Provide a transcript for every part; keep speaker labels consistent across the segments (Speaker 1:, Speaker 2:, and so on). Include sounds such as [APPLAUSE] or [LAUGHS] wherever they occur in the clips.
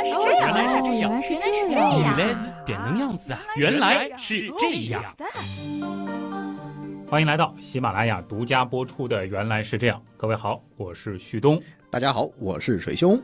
Speaker 1: 来是这样，
Speaker 2: 原来是这样。
Speaker 1: 原来是这
Speaker 2: 原
Speaker 1: 样。
Speaker 2: 来是点能样。子啊！原来是这样。欢迎来到喜马拉雅独家播出的《原来是这样》。各位好，我是旭东。
Speaker 3: 大家好，我是水兄。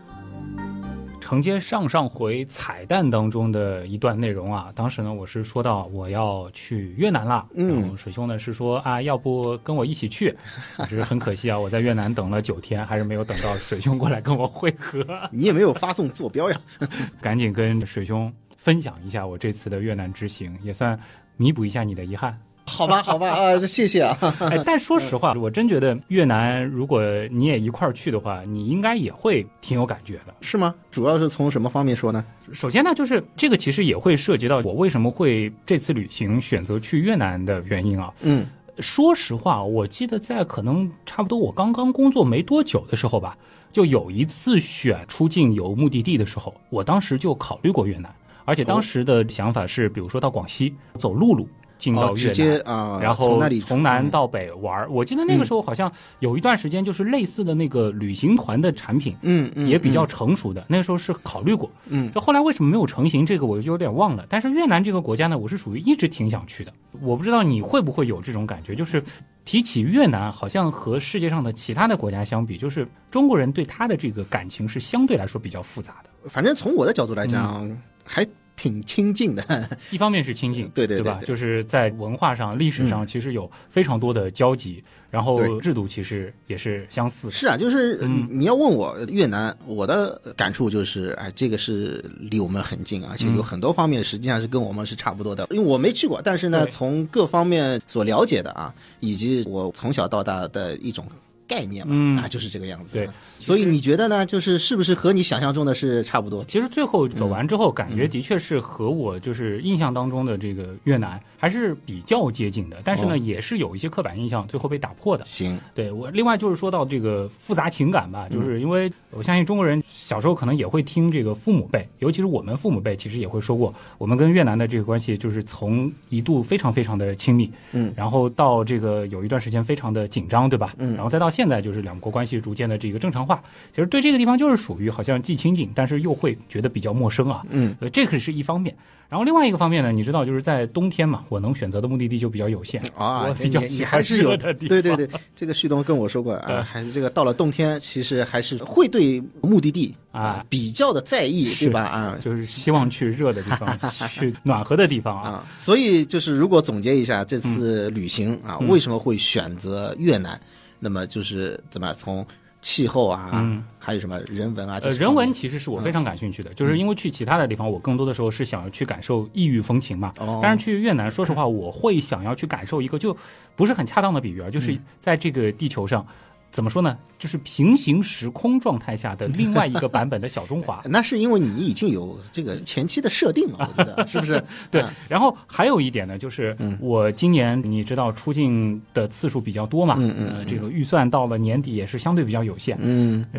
Speaker 2: 承接上上回彩蛋当中的一段内容啊，当时呢我是说到我要去越南了，
Speaker 3: 嗯
Speaker 2: 然后水兄呢是说啊，要不跟我一起去？[LAUGHS] 只是很可惜啊，我在越南等了九天，还是没有等到水兄过来跟我会合。[LAUGHS]
Speaker 3: 你也没有发送坐标呀？[LAUGHS]
Speaker 2: 赶紧跟水兄分享一下我这次的越南之行，也算弥补一下你的遗憾。
Speaker 3: 好吧，好吧，啊，[LAUGHS] 谢谢啊。
Speaker 2: 哎，但说实话，我真觉得越南，如果你也一块儿去的话，你应该也会挺有感觉的。
Speaker 3: 是吗？主要是从什么方面说呢？
Speaker 2: 首先呢，就是这个其实也会涉及到我为什么会这次旅行选择去越南的原因啊。
Speaker 3: 嗯，
Speaker 2: 说实话，我记得在可能差不多我刚刚工作没多久的时候吧，就有一次选出境游目的地的时候，我当时就考虑过越南，而且当时的想法是，比如说到广西走陆路进到
Speaker 3: 哦，
Speaker 2: 越南。
Speaker 3: 啊，
Speaker 2: 然后
Speaker 3: 从那里
Speaker 2: 从南到北玩儿，我记得那个时候好像有一段时间，就是类似的那个旅行团的产品，
Speaker 3: 嗯嗯
Speaker 2: 也比较成熟的。那个时候是考虑过，
Speaker 3: 嗯
Speaker 2: 就后来为什么没有成型，这个我就有点忘了。但是越南这个国家呢，我是属于一直挺想去的。我不知道你会不会有这种感觉，就是提起越南，好像和世界上的其他的国家相比，就是中国人对他的这个感情是相对来说比较复杂的。
Speaker 3: 反正从我的角度来讲，
Speaker 2: 嗯
Speaker 3: 还挺亲近的。[LAUGHS]
Speaker 2: 一方面是亲近，
Speaker 3: 对对
Speaker 2: 对就是在文化上、历史上，其实有非常多的交集，然后制度其实也是相似的。
Speaker 3: 是啊，就是
Speaker 2: 嗯
Speaker 3: 你要问我越南，我的感触就是，哎，这个是离我们很近，而且有很多方面实际上是跟我们是差不多的。因为我没去过，但是呢，从各方面所了解的啊，以及我从小到大的一种概念嘛，
Speaker 2: 嗯
Speaker 3: 啊，就是这个样子。
Speaker 2: 对，
Speaker 3: 所以你觉得呢？就是是不是和你想象中的是差不多？
Speaker 2: 其实最后走完之后，感觉的确是和我就是印象当中的这个越南还是比较接近的，但是呢，
Speaker 3: 哦
Speaker 2: 也是有一些刻板印象最后被打破的。
Speaker 3: 行，
Speaker 2: 对我，另外就是说到这个复杂情感吧，就是因为我相信中国人小时候可能也会听这个父母辈，尤其是我们父母辈，其实也会说过，我们跟越南的这个关系就是从一度非常非常的亲密，
Speaker 3: 嗯
Speaker 2: 然后到这个有一段时间非常的紧张，对吧？
Speaker 3: 嗯
Speaker 2: 然后再到现在就是两国关系逐渐的这个正常化，其实对这个地方就是属于好像既亲近，但是又会觉得比较陌生啊。
Speaker 3: 嗯，
Speaker 2: 呃，这个是一方面。然后另外一个方面呢，你知道就是在冬天嘛，我能选择的目的地就比较有限
Speaker 3: 啊，
Speaker 2: 比较喜欢
Speaker 3: 你还是有
Speaker 2: 热的地
Speaker 3: 对对对，这个旭东跟我说过啊，还是这个到了冬天，其实还是会对目的地
Speaker 2: 啊
Speaker 3: 比较的在意，
Speaker 2: 是
Speaker 3: 对吧？啊
Speaker 2: 就是希望去热的地方，[LAUGHS] 去暖和的地方啊。
Speaker 3: 啊，所以就是如果总结一下这次旅行啊，
Speaker 2: 嗯
Speaker 3: 为什么会选择越南？那么就是怎么从气候啊，
Speaker 2: 嗯
Speaker 3: 还有什么人文啊，
Speaker 2: 呃，人文其实是我非常感兴趣的，就是因为去其他的地方，我更多的时候是想要去感受异域风情嘛。
Speaker 3: 哦
Speaker 2: 但是去越南，说实话，我会想要去感受一个就不是很恰当的比喻啊，
Speaker 3: 嗯
Speaker 2: 就是在这个地球上。怎么说呢？就是平行时空状态下的另外一个版本的小中华。[LAUGHS]
Speaker 3: 那是因为你已经有这个前期的设定了，[LAUGHS] 我觉得是不是？
Speaker 2: 对
Speaker 3: 啊，
Speaker 2: 然后还有一点呢，就是
Speaker 3: 嗯
Speaker 2: 我今年你知道出境的次数比较多嘛，
Speaker 3: 嗯嗯
Speaker 2: 呃，这个预算到了年底也是相对比较有限。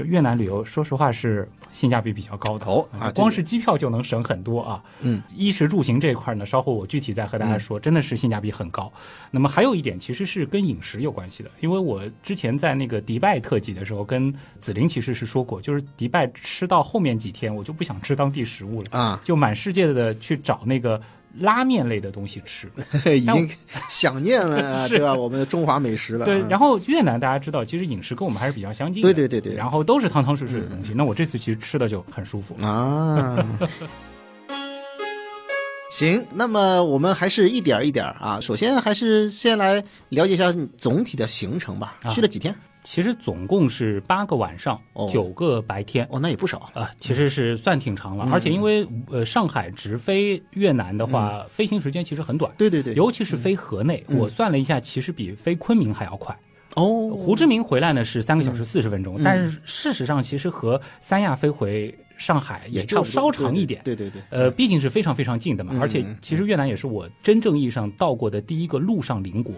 Speaker 2: 越南旅游，说实话是性价比比较高的
Speaker 3: 哦
Speaker 2: 光是机票就能省很多啊。
Speaker 3: 嗯，
Speaker 2: 衣食住行这一块呢，稍后我具体再和大家说，真的是性价比很高。那么还有一点其实是跟饮食有关系的，因为我之前在那个迪拜特辑的时候，跟紫菱其实是说过，就是迪拜吃到后面几天，我就不想吃当地食物了，
Speaker 3: 啊，
Speaker 2: 就满世界的去找那个拉面类的东西吃。[LAUGHS]
Speaker 3: 已经 [LAUGHS] 想念了，[LAUGHS] 啊
Speaker 2: 是
Speaker 3: 对吧？我们的中华美食了。
Speaker 2: 对，
Speaker 3: 啊
Speaker 2: 然后越南大家知道，其实饮食跟我们还是比较相近的。
Speaker 3: 对对对对
Speaker 2: 然后都是汤汤水水的东西。那我这次其实吃的就很舒服。
Speaker 3: 啊。行，那么我们还是一点儿一点儿啊。首先还是先来了解一下总体的行程吧。
Speaker 2: 啊
Speaker 3: 去了几天？
Speaker 2: 其实总共是八个晚上
Speaker 3: 哦，
Speaker 2: 九个白天。
Speaker 3: 哦，那也不少。
Speaker 2: 啊，其实是算挺长了，
Speaker 3: 嗯
Speaker 2: 而且因为呃上海直飞越南的话，飞行时间其实很短，
Speaker 3: 对对对，
Speaker 2: 尤其是飞河内，
Speaker 3: 嗯
Speaker 2: 我算了一下，其实比飞昆明还要快。
Speaker 3: 哦，
Speaker 2: 胡志明回来呢是三个小时四十分钟，
Speaker 3: 嗯
Speaker 2: 但是事实上其实和三亚飞回上海也就稍长一点。
Speaker 3: 对对对，
Speaker 2: 呃，毕竟是非常非常近的嘛，
Speaker 3: 嗯
Speaker 2: 而且其实越南也是我真正意义上到过的第一个陆上邻国。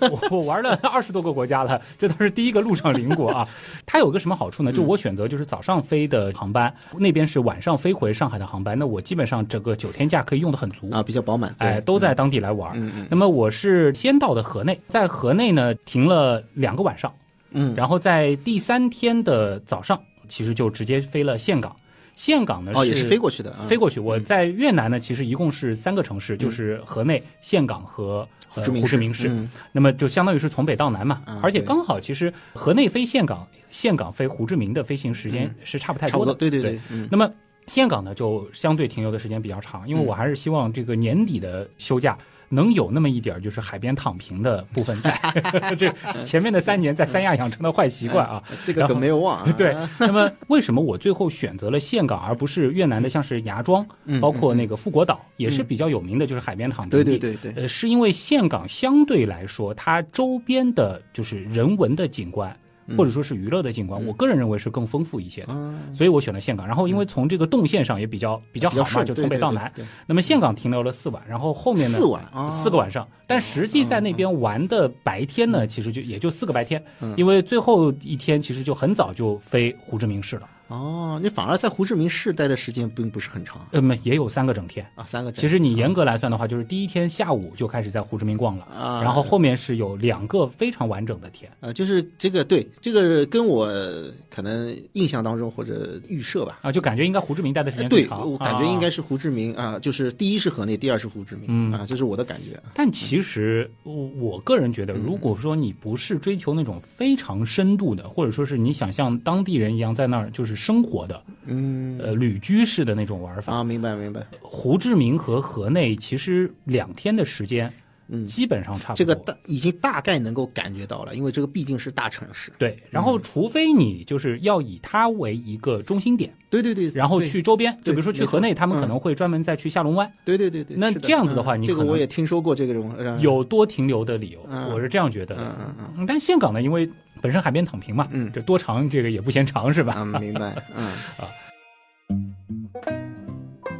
Speaker 2: 我 [LAUGHS] 我玩了二十多个国家了，这都是第一个陆上邻国啊。它有个什么好处呢？就我选择就是早上飞的航班，那边是晚上飞回上海的航班，那我基本上整个九天假可以用的很足
Speaker 3: 啊，比较饱满。
Speaker 2: 哎，都在当地来玩。
Speaker 3: 嗯嗯
Speaker 2: 那么我是先到的河内，在河内呢停了两个晚上，
Speaker 3: 嗯，
Speaker 2: 然后在第三天的早上，其实就直接飞了岘港。岘港呢
Speaker 3: 哦，也是飞过去的，啊
Speaker 2: 飞过去。我在越南呢，其实一共是三个城市，就是河内、岘港和呃
Speaker 3: 胡志明
Speaker 2: 市。
Speaker 3: 嗯
Speaker 2: 那么就相当于是从北到南嘛，
Speaker 3: 啊
Speaker 2: 而且刚好其实河内飞岘港、岘港飞胡志明的飞行时间是差不太多的。
Speaker 3: 对对
Speaker 2: 对那么岘港呢，就相对停留的时间比较长，因为我还是希望这个年底的休假。能有那么一点儿就是海边躺平的部分在，[LAUGHS] 这前面的三年在三亚养成的坏习惯啊。
Speaker 3: 这个可没有忘啊，[LAUGHS]
Speaker 2: 对，那么为什么我最后选择了岘港，而不是越南的像是芽庄，包括那个富国岛，也是比较有名的，就是海边躺平
Speaker 3: 对
Speaker 2: 地。
Speaker 3: 对对对，
Speaker 2: 呃，是因为岘港相对来说，它周边的就是人文的景观，或者说是娱乐的景观，我个人认为是更丰富一些的，
Speaker 3: 啊，
Speaker 2: 所以我选了岘港。然后因为从这个动线上也比较比较好嘛，就从北到南。
Speaker 3: 对
Speaker 2: 那么岘港停留了四晚，然后后面呢
Speaker 3: 四晚啊，
Speaker 2: 四个晚。上，但实际在那边玩的白天
Speaker 3: 嗯。
Speaker 2: 呢，其实就也就四个白天，因为最后一天其实就很早就飞胡志明市了，
Speaker 3: 哦，你反而在胡志明市待的时间并不是很长
Speaker 2: 呃么也有三个整天。
Speaker 3: 啊，三个整。
Speaker 2: 其实你严格来算的话，就是第一天下午就开始在胡志明逛了，
Speaker 3: 啊
Speaker 2: 然后后面是有两个非常完整的天。
Speaker 3: 啊，就是这个对，这个跟我可能印象当中或者预设吧，
Speaker 2: 啊，就感觉应该胡志明待的时间长。
Speaker 3: 我感觉应该
Speaker 2: 啊。
Speaker 3: 是胡志明啊，就是第一是河内，第二是胡志明
Speaker 2: 嗯
Speaker 3: 啊，这是我的感觉。
Speaker 2: 但其实我我个人觉得，如果说你不是追求那种非常深度的，或者说是你想像当地人一样在那儿就是生活的，
Speaker 3: 嗯
Speaker 2: 呃，旅居式的那种玩法，
Speaker 3: 啊，明白明白，
Speaker 2: 胡志明和河内其实两天的时间，
Speaker 3: 嗯
Speaker 2: 基本上差不多。
Speaker 3: 这个大已经大概能够感觉到了，因为这个毕竟是大城市。
Speaker 2: 对，然后除非你就是要以它为一个中心点，
Speaker 3: 对对对，
Speaker 2: 然后去周边，就比如说去河内，他们
Speaker 3: 嗯
Speaker 2: 可能会专门再去下龙湾，
Speaker 3: 对对对对，
Speaker 2: 那这样子的话
Speaker 3: 嗯
Speaker 2: 你可能
Speaker 3: 这个我也听说过这个种呃
Speaker 2: 有多停留的理由，
Speaker 3: 嗯
Speaker 2: 我是这样觉得的。
Speaker 3: 嗯嗯
Speaker 2: 嗯但岘港呢，因为本身海边躺平嘛，
Speaker 3: 嗯
Speaker 2: 这多长这个也不嫌长是吧？
Speaker 3: 嗯，明白，[LAUGHS] 嗯
Speaker 2: 啊。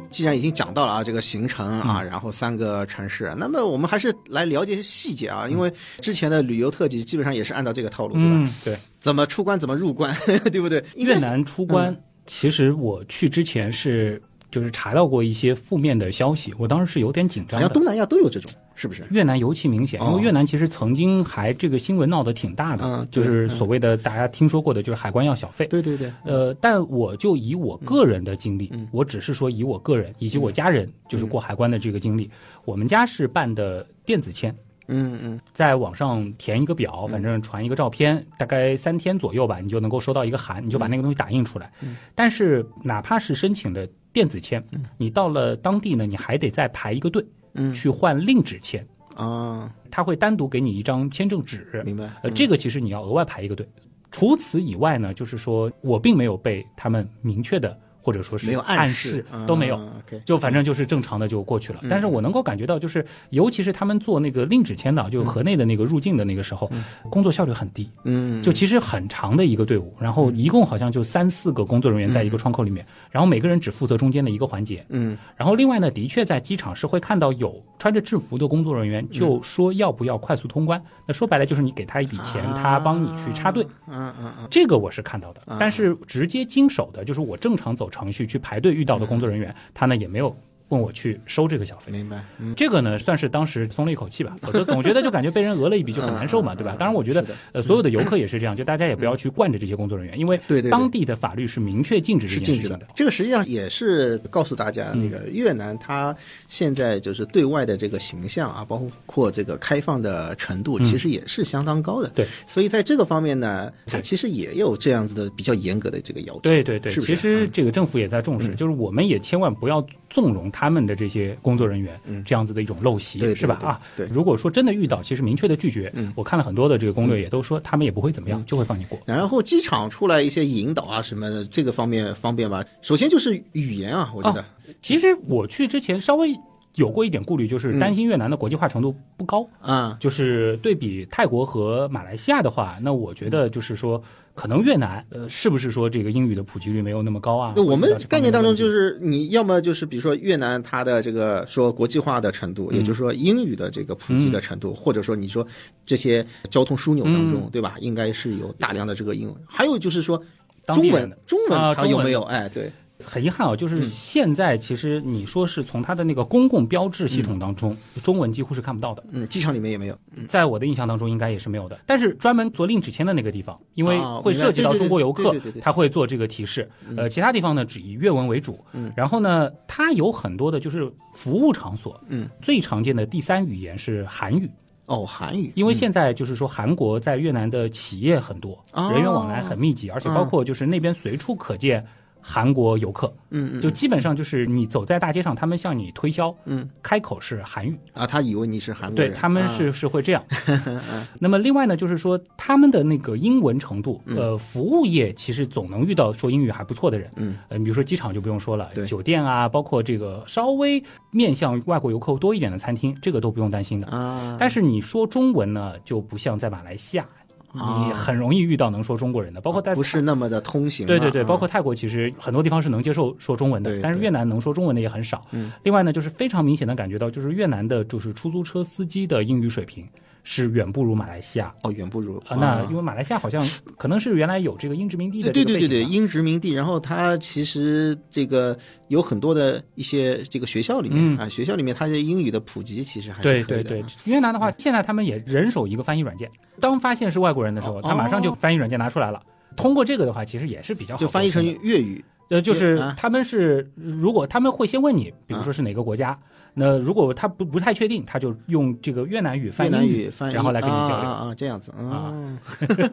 Speaker 3: 既然已经讲到了啊，这个行程啊，
Speaker 2: 嗯
Speaker 3: 然后三个城市，那么我们还是来了解一些细节啊，因为之前的旅游特辑基本上也是按照这个套路，对吧？
Speaker 2: 嗯，对。
Speaker 3: 怎么出关怎么入关，[LAUGHS] 对不对？
Speaker 2: 越南出关，其实我去之前是就是查到过一些负面的消息，我当时是有点紧张的。
Speaker 3: 好像东南亚都有这种，是不是？
Speaker 2: 越南尤其明显，
Speaker 3: 哦。
Speaker 2: 因为越南其实曾经还这个新闻闹得挺大的，
Speaker 3: 嗯
Speaker 2: 就是所谓的大家听说过的，就是海关要小费。
Speaker 3: 对对对，
Speaker 2: 呃，但我就以我个人的经历，
Speaker 3: 嗯
Speaker 2: 我只是说以我个人以及我家人就是过海关的这个经历，我们家是办的电子签，
Speaker 3: 嗯嗯。
Speaker 2: 在网上填一个表，反正传一个照片，大概三天左右吧，你就能够收到一个函，你就把那个东西打印出来。但是哪怕是申请的电子签，你到了当地呢，你还得再排一个队，
Speaker 3: 嗯
Speaker 2: 去换另纸签，
Speaker 3: 啊，
Speaker 2: 他会单独给你一张签证纸，
Speaker 3: 明白。
Speaker 2: 呃，这个其实你要额外排一个队。除此以外呢，就是说我并没有被他们明确的或者说是
Speaker 3: 没有
Speaker 2: 暗
Speaker 3: 示
Speaker 2: 都没有。就反正就是正常的就过去了，但是我能够感觉到，就是尤其是他们做那个令旨签的，就河内的那个入境的那个时候，工作效率很低，
Speaker 3: 嗯，
Speaker 2: 就其实很长的一个队伍，然后一共好像就三四个工作人员在一个窗口里面，然后每个人只负责中间的一个环节，
Speaker 3: 嗯。
Speaker 2: 然后另外呢，的确在机场是会看到有穿着制服的工作人员，就说要不要快速通关。那说白了就是你给他一笔钱，他帮你去插队。
Speaker 3: 嗯嗯嗯，
Speaker 2: 这个我是看到的，但是直接经手的，就是我正常走程序去排队遇到的工作人员，他呢也没有问我去收这个小费。
Speaker 3: 明白。嗯，
Speaker 2: 这个呢，算是当时松了一口气吧，[LAUGHS] 否则总觉得就感觉被人讹了一笔就很难受嘛，对吧？当然，我觉得呃，所有的游客也是这样，就大家也不要去惯着这些工作人员，因为
Speaker 3: 对对对
Speaker 2: 当地的法律是明确禁止这件事情的。。
Speaker 3: 这个实际上也是告诉大家，那个越南它现在就是对外的这个形象啊，包括这个开放的程度，其实也是相当高的。
Speaker 2: 对，
Speaker 3: 所以在这个方面呢，它其实也有这样子的比较严格的这个要求。
Speaker 2: 对对对，其实这个政府也在重视，就是我们也千万不要纵容他们的这些工作人员这样子的一种陋习，是吧？啊，
Speaker 3: 对
Speaker 2: 如果说真的遇到，其实明确的拒绝，嗯我看了很多的这个攻略，也都说他们也不会怎么样，就会放你过。
Speaker 3: 然后机场出来一些引导啊什么的，这个方面方便吧？首先就是语言啊，我觉得。
Speaker 2: 其实我去之前稍微有过一点顾虑，就是担心越南的国际化程度不高。
Speaker 3: 啊，
Speaker 2: 就是对比泰国和马来西亚的话，那我觉得就是说，可能越南呃，是不是说这个英语的普及率没有那么高啊？
Speaker 3: 那我们概念当中就是你要么就是比如说越南它的这个说国际化的程度，也就是说英语的这个普及的程度，或者说你说这些交通枢纽当中，对吧？应该是有大量的这个英文。还有就是说中文中文它有没有？哎，对，
Speaker 2: 很遗憾啊，就是
Speaker 3: 嗯
Speaker 2: 现在其实你说是从它的那个公共标志系统当中，中文几乎是看不到的。
Speaker 3: 嗯，机场里面也没有。
Speaker 2: 在我的印象当中，应该也是没有的。但是专门做令纸签的那个地方，因为
Speaker 3: 啊
Speaker 2: 会涉及到中国游客他会做这个提示。呃，其他地方呢只以粤文为主。
Speaker 3: 嗯
Speaker 2: 然后呢，它有很多的就是服务场所，
Speaker 3: 嗯，
Speaker 2: 最常见的第三语言是韩语，
Speaker 3: 哦，韩语，
Speaker 2: 因为现在就是说韩国在越南的企业很多，
Speaker 3: 哦
Speaker 2: 人员往来很密集，而且包括就是那边随处可见。韩国游客，
Speaker 3: 嗯嗯，
Speaker 2: 就基本上就是你走在大街上，他们向你推销，
Speaker 3: 嗯，
Speaker 2: 开口是韩语，
Speaker 3: 啊，他以为你是韩国人，
Speaker 2: 对他们
Speaker 3: 啊。
Speaker 2: 是是会这样。[LAUGHS] 那么另外呢，就是说他们的那个英文程度，呃，服务业其实总能遇到说英语还不错的人。
Speaker 3: 嗯，
Speaker 2: 呃，比如说机场就不用说了
Speaker 3: 对，
Speaker 2: 酒店啊，包括这个稍微面向外国游客多一点的餐厅，这个都不用担心的。
Speaker 3: 啊，
Speaker 2: 但是你说中文呢，就不像在马来西亚，
Speaker 3: 啊
Speaker 2: 你很容易遇到能说中国人的，包括在
Speaker 3: 不是那么的通行了。
Speaker 2: 对对对，
Speaker 3: 啊
Speaker 2: 包括泰国其实很多地方是能接受说中文的
Speaker 3: 对，
Speaker 2: 但是越南能说中文的也很少。
Speaker 3: 嗯，
Speaker 2: 另外呢，就是非常明显的感觉到，就是越南的就是出租车司机的英语水平是远不如马来西亚。
Speaker 3: 哦，远不如
Speaker 2: 啊，那因为马来西亚好像可能是原来有这个英殖民地的这
Speaker 3: 对对对对，英殖民地，然后它其实这个有很多的一些这个学校里面、
Speaker 2: 嗯。
Speaker 3: 啊，学校里面它的英语的普及其实还是
Speaker 2: 对对对，越南的话，现在他们也人手一个翻译软件，当发现是外国人的时候，
Speaker 3: 哦。
Speaker 2: 他马上就翻译软件拿出来了。通过这个的话，其实也是比较好
Speaker 3: 就翻译成粤语
Speaker 2: 呃，就是
Speaker 3: 啊。
Speaker 2: 他们是如果他们会先问你，比如说是哪个国家，那如果他不不太确定，他就用这个越南语翻
Speaker 3: 越南
Speaker 2: 语，
Speaker 3: 翻译，
Speaker 2: 然后来跟你交流。
Speaker 3: 啊啊啊，这样子啊，啊。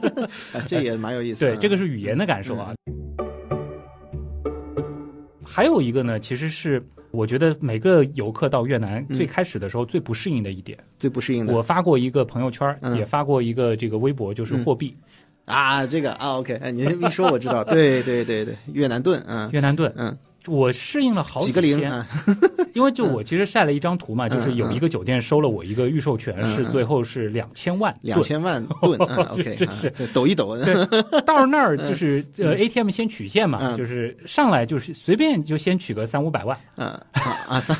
Speaker 3: [LAUGHS] 这也蛮有意思的。
Speaker 2: 对，这个是语言的感受啊。还有一个呢，其实是我觉得每个游客到越南最开始的时候最不适应的一点。
Speaker 3: 最不适应的。
Speaker 2: 我发过一个朋友圈，
Speaker 3: 嗯。
Speaker 2: 也发过一个这个微博，就是货币、
Speaker 3: 啊，这个啊，OK，哎，你一说我知道，对对对对，越南盾，嗯。
Speaker 2: 越南盾。
Speaker 3: 嗯，
Speaker 2: 我适应了好
Speaker 3: 几个零
Speaker 2: 天，
Speaker 3: 啊，[LAUGHS]
Speaker 2: 因为就我其实晒了一张图嘛，就是有一个酒店收了我一个预授权，
Speaker 3: 嗯
Speaker 2: 是最后是两千万
Speaker 3: 两
Speaker 2: 盾。
Speaker 3: 千万吨，嗯，[LAUGHS] OK，
Speaker 2: 是。
Speaker 3: 这抖一抖，
Speaker 2: 对，到那儿 [LAUGHS] 就是呃 ATM 先取现嘛，
Speaker 3: 嗯。
Speaker 2: 就是上来就是随便就先取个三五百万，
Speaker 3: 嗯啊啊三，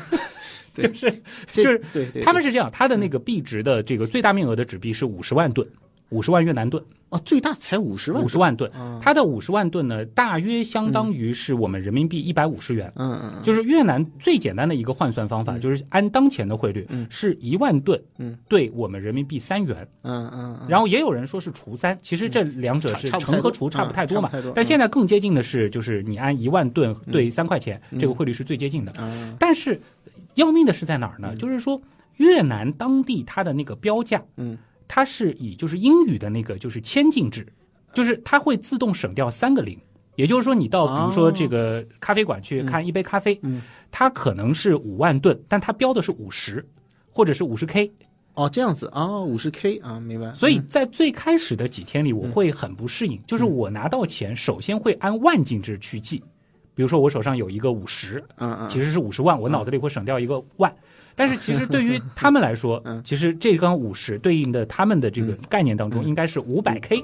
Speaker 2: 就是就是
Speaker 3: 对对，对。
Speaker 2: 他们是这样，他的那个币值的这个最大面额的纸币是五十万吨，五十万越南盾，
Speaker 3: 哦，最大才五十万，
Speaker 2: 五十万吨
Speaker 3: 啊，
Speaker 2: 它的五十万吨呢，大约相当于是我们人民币一百五十元。
Speaker 3: 嗯嗯嗯，
Speaker 2: 就是越南最简单的一个换算方法，就是按当前的汇率
Speaker 3: 嗯。
Speaker 2: 是一万吨
Speaker 3: 嗯。
Speaker 2: 对我们人民币三元，
Speaker 3: 嗯嗯嗯，
Speaker 2: 然后也有人说是除三，其实这两者是乘和除差不太多嘛。但现在更接近的是，就是你按一万吨对三块钱，这个汇率是最接近的。
Speaker 3: 嗯。
Speaker 2: 但是要命的是在哪儿呢？就是说越南当地它的那个标价，
Speaker 3: 嗯，
Speaker 2: 它是以就是英语的那个就是千进制，就是它会自动省掉三个零。也就是说，你到比如说
Speaker 3: 哦
Speaker 2: 这个咖啡馆去看一杯咖啡，
Speaker 3: 嗯
Speaker 2: 它可能是五万吨，但它标的是五十，或者是五十 K。
Speaker 3: 哦这样子。啊，五十 K 啊，明白，
Speaker 2: 所以在最开始的几天里，我会很不适应，
Speaker 3: 嗯。
Speaker 2: 就是我拿到钱，首先会按万进制去记，比如说我手上有一个五十，
Speaker 3: 嗯嗯，
Speaker 2: 其实是五十万，我脑子里会省掉一个万。但是其实对于 [LAUGHS] 他们来说
Speaker 3: 嗯，
Speaker 2: 其实这缸五十对应的他们的这个概念当中，应该是五百 K。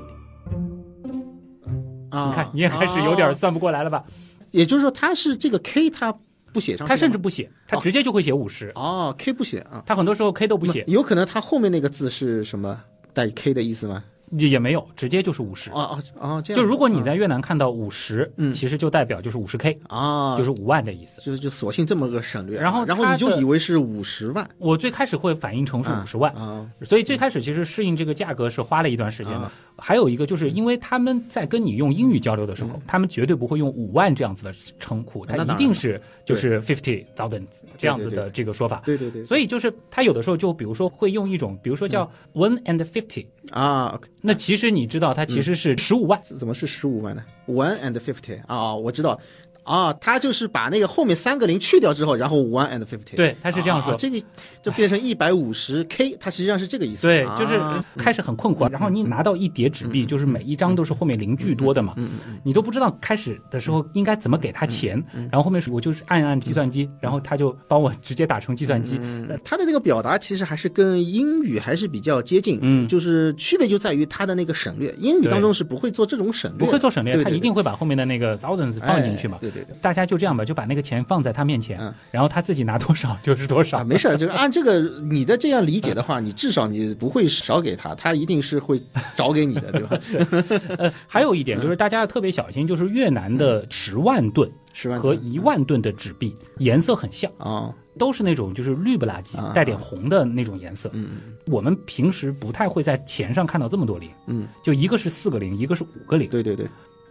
Speaker 3: 啊。
Speaker 2: 你看，你也开始有点
Speaker 3: 哦。
Speaker 2: 算不过来了吧？
Speaker 3: 也就是说，他是这个 K 他不写上
Speaker 2: 他甚至不写，他直接就会写五十。
Speaker 3: 哦 K 不写啊，
Speaker 2: 他很多时候 K 都不写，
Speaker 3: 有可能他后面那个字是什么带 K 的意思吗？
Speaker 2: 也也没有，直接就是五十。
Speaker 3: 哦哦哦，这样。
Speaker 2: 就如果你在越南看到五十，
Speaker 3: 嗯
Speaker 2: 其实就代表就是五十 K，
Speaker 3: 啊，
Speaker 2: 就是五万的意思。
Speaker 3: 就是就索性这么个省略啊，
Speaker 2: 然后
Speaker 3: 然后你就以为是五十万
Speaker 2: 我最开始会反应成是五十万，
Speaker 3: 啊，
Speaker 2: 所以最开始其实适应这个价格是花了一段时间的
Speaker 3: 啊。
Speaker 2: 还有一个就是因为他们在跟你用英语交流的时候，他们绝对不会用五万这样子的称呼，他一定是就是 fifty thousand 这样子的这个说法。
Speaker 3: 对对对，
Speaker 2: 所以就是他有的时候就比如说会用一种，比如说叫 one and fifty，
Speaker 3: 啊
Speaker 2: 那其实你知道它其实
Speaker 3: 嗯。
Speaker 2: 是十五万。
Speaker 3: 怎么是十五万呢？One and fifty 啊，我知道。啊，他就是把那个后面三个零去掉之后，然后 one and fifty，
Speaker 2: 对他是这样说。
Speaker 3: 啊这个就变成一百五十 k，它实际上是这个意思。
Speaker 2: 对，就是
Speaker 3: 啊
Speaker 2: 开始很困惑，然后你拿到一叠纸币，就是每一张都是后面零巨多的嘛，你都不知道开始的时候应该怎么给他钱，然后后面我就是按按计算机，然后他就帮我直接打成计算机，
Speaker 3: 他的那个表达其实还是跟英语还是比较接近，
Speaker 2: 嗯。
Speaker 3: 就是区别就在于他的那个省略，英语当中是不会做这种省略，
Speaker 2: 不会做省略，他一定会把后面的那个 thousands 放进去嘛。
Speaker 3: 哎。对对对。
Speaker 2: 大家就这样吧，就把那个钱放在他面前
Speaker 3: 嗯，
Speaker 2: 然后他自己拿多少 [LAUGHS] 就是多少
Speaker 3: 啊，。没事儿，这个按这个你的这样理解的话，你至少你不会少给他，他一定是会找给你的，对吧？[LAUGHS]
Speaker 2: 呃，还有一点就是大家要特别小心，就是越南的十万吨
Speaker 3: 十万
Speaker 2: 和一万吨的纸币颜色很像，
Speaker 3: 哦，
Speaker 2: 都是那种就是绿不拉几
Speaker 3: 啊、
Speaker 2: 带点红的那种颜色。
Speaker 3: 嗯
Speaker 2: 我们平时不太会在钱上看到这么多零，
Speaker 3: 嗯，
Speaker 2: 就一个是四个零，一个是五个零。
Speaker 3: 对对对。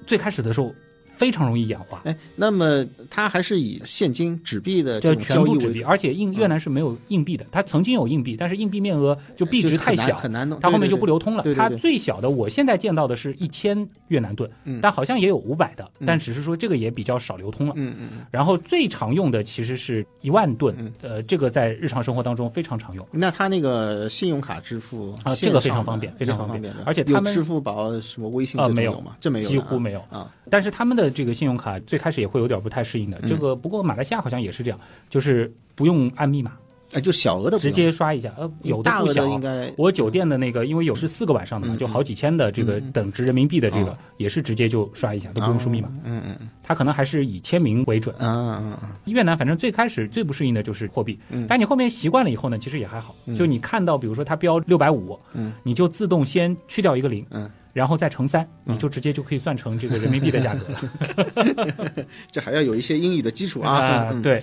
Speaker 2: 最开始的时候非常容易氧化，
Speaker 3: 哎，那么它还是以现金纸币的这
Speaker 2: 就
Speaker 3: 种
Speaker 2: 全部纸币，而且印越南是没有硬币的，它曾经有硬币，但是硬币面额就币值太小，
Speaker 3: 很难弄，
Speaker 2: 它后面就不流通了。它最小的，我现在见到的是一千越南盾，
Speaker 3: 嗯
Speaker 2: 但好像也有五百的，
Speaker 3: 嗯
Speaker 2: 但只是说这个也比较少流通了。
Speaker 3: 嗯嗯嗯。
Speaker 2: 然后最常用的其实是一万盾，
Speaker 3: 嗯
Speaker 2: 呃，这个在日常生活当中非常常用。
Speaker 3: 那它那个信用卡支付
Speaker 2: 啊这个非常方便非常方便而且他们
Speaker 3: 有支付宝什么微信
Speaker 2: 啊没有
Speaker 3: 吗？这没有
Speaker 2: 几乎没有
Speaker 3: 啊。
Speaker 2: 但是他们的这个信用卡最开始也会有点不太适应的，
Speaker 3: 嗯。
Speaker 2: 这个不过马来西亚好像也是这样，就是不用按密码，
Speaker 3: 哎，就小额的
Speaker 2: 直接刷一下，呃，有的不小。
Speaker 3: 的应该。
Speaker 2: 我酒店的那个，因为有是四个晚上的嘛，
Speaker 3: 嗯。
Speaker 2: 就好几千的这个
Speaker 3: 嗯
Speaker 2: 等值人民币的这个
Speaker 3: 哦，
Speaker 2: 也是直接就刷一下，都不用输密码。
Speaker 3: 嗯嗯嗯。
Speaker 2: 它可能还是以签名为准。
Speaker 3: 嗯嗯嗯！
Speaker 2: 越南反正最开始最不适应的就是货币，
Speaker 3: 嗯。
Speaker 2: 但你后面习惯了以后呢，其实也还好。
Speaker 3: 嗯。
Speaker 2: 就你看到，比如说它标六百五，
Speaker 3: 嗯。
Speaker 2: 你就自动先去掉一个零，
Speaker 3: 嗯，
Speaker 2: 然后再乘三，
Speaker 3: 嗯
Speaker 2: 你就直接就可以算成这个人民币的价格了。[LAUGHS]
Speaker 3: 这还要有一些英语的基础啊。嗯，
Speaker 2: 对，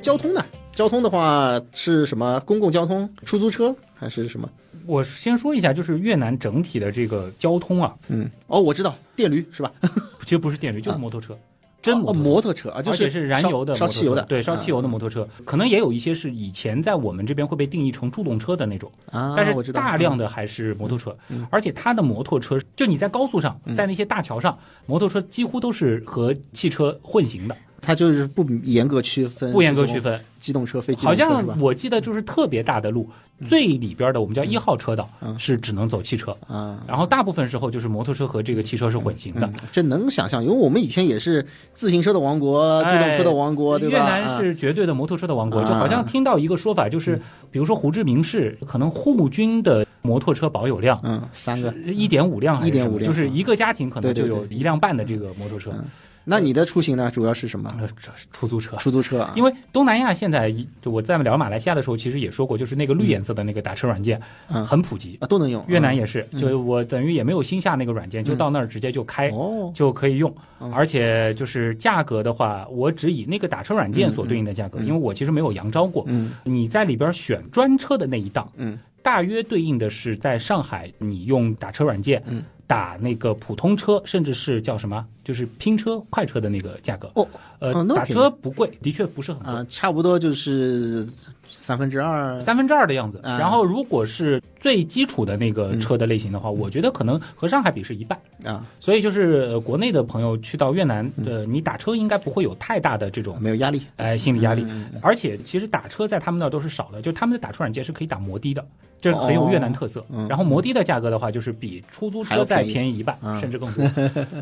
Speaker 3: 交通呢？交通的话是什么？公共交通、出租车还是什么？
Speaker 2: 我先说一下，就是越南整体的这个交通啊，
Speaker 3: 嗯，哦，我知道，电驴是吧？[LAUGHS]
Speaker 2: 其实不是电驴，就是摩托车，真
Speaker 3: 哦
Speaker 2: 摩托车。
Speaker 3: 摩托车啊，就
Speaker 2: 而且是燃油的
Speaker 3: 烧油的，
Speaker 2: 对，烧汽油的摩托车，可能也有一些是以前在我们这边会被定义成助动车的那种，
Speaker 3: 啊，
Speaker 2: 但是大量的还是摩托车，
Speaker 3: 嗯
Speaker 2: 而且它的摩托车，就你在高速上，在那些大桥上，摩托车几乎都是和汽车混行的，
Speaker 3: 它就是不严格区分，
Speaker 2: 不严格区，分。
Speaker 3: 机动车、非机
Speaker 2: 好
Speaker 3: 动车好
Speaker 2: 像？我记得就是特别大的路，最里边的我们叫一号车道
Speaker 3: 嗯
Speaker 2: 是只能走汽车，
Speaker 3: 啊，
Speaker 2: 然后大部分时候就是摩托车和这个汽车是混行的
Speaker 3: 嗯。，这能想象，因为我们以前也是自行车的王国、机动车的王国，对吧？
Speaker 2: 越南
Speaker 3: 啊
Speaker 2: 是绝对的摩托车的王国，
Speaker 3: 啊
Speaker 2: 就好像听到一个说法，就是比如说胡志明市可能户均的摩托车保有量
Speaker 3: 嗯，三个。
Speaker 2: 一点五辆还是什么
Speaker 3: 1.5辆
Speaker 2: 就是一个家庭可能就有一辆半的这个摩托车，
Speaker 3: 嗯那你的出行呢？主要是什么？
Speaker 2: 呃，出租车。
Speaker 3: 出租车啊？
Speaker 2: 因为东南亚现在，就我在聊马来西亚的时候，其实也说过，就是那个绿颜色的那个打车软件
Speaker 3: 嗯
Speaker 2: 很普及，
Speaker 3: 啊都能用。
Speaker 2: 越南
Speaker 3: 也
Speaker 2: 也是，就我等于也没有新下那个软件，就到那儿直接就开。
Speaker 3: 哦，
Speaker 2: 就可以用
Speaker 3: 嗯，
Speaker 2: 而且就是价格的话，我只以那个打车软件所对应的价格，因为我其实没有扬招过。
Speaker 3: 嗯
Speaker 2: 你在里边选专车的那一档，
Speaker 3: 嗯
Speaker 2: 大约对应的是在上海你用打车软件
Speaker 3: 嗯
Speaker 2: 打那个普通车，甚至是叫什么，就是拼车、快车的那个价格。
Speaker 3: 哦
Speaker 2: 呃，打车不贵，的确不是很贵。
Speaker 3: 啊，差不多就是三分之二。
Speaker 2: 三分之二的样子，
Speaker 3: 啊
Speaker 2: 然后如果是最基础的那个车的类型的话，我觉得可能和上海比是一半。
Speaker 3: 啊，
Speaker 2: 所以就是呃国内的朋友去到越南，
Speaker 3: 嗯
Speaker 2: 呃，你打车应该不会有太大的这种
Speaker 3: 没有压力。
Speaker 2: 呃心理压力。
Speaker 3: 嗯
Speaker 2: 而且其实打车在他们那儿都是少的，就他们的打车软件是可以打摩的的，这很有越南特色。
Speaker 3: 嗯
Speaker 2: 然后摩的的价格的话，就是比出租车再
Speaker 3: 便宜
Speaker 2: 一半，
Speaker 3: 嗯
Speaker 2: 甚至更多。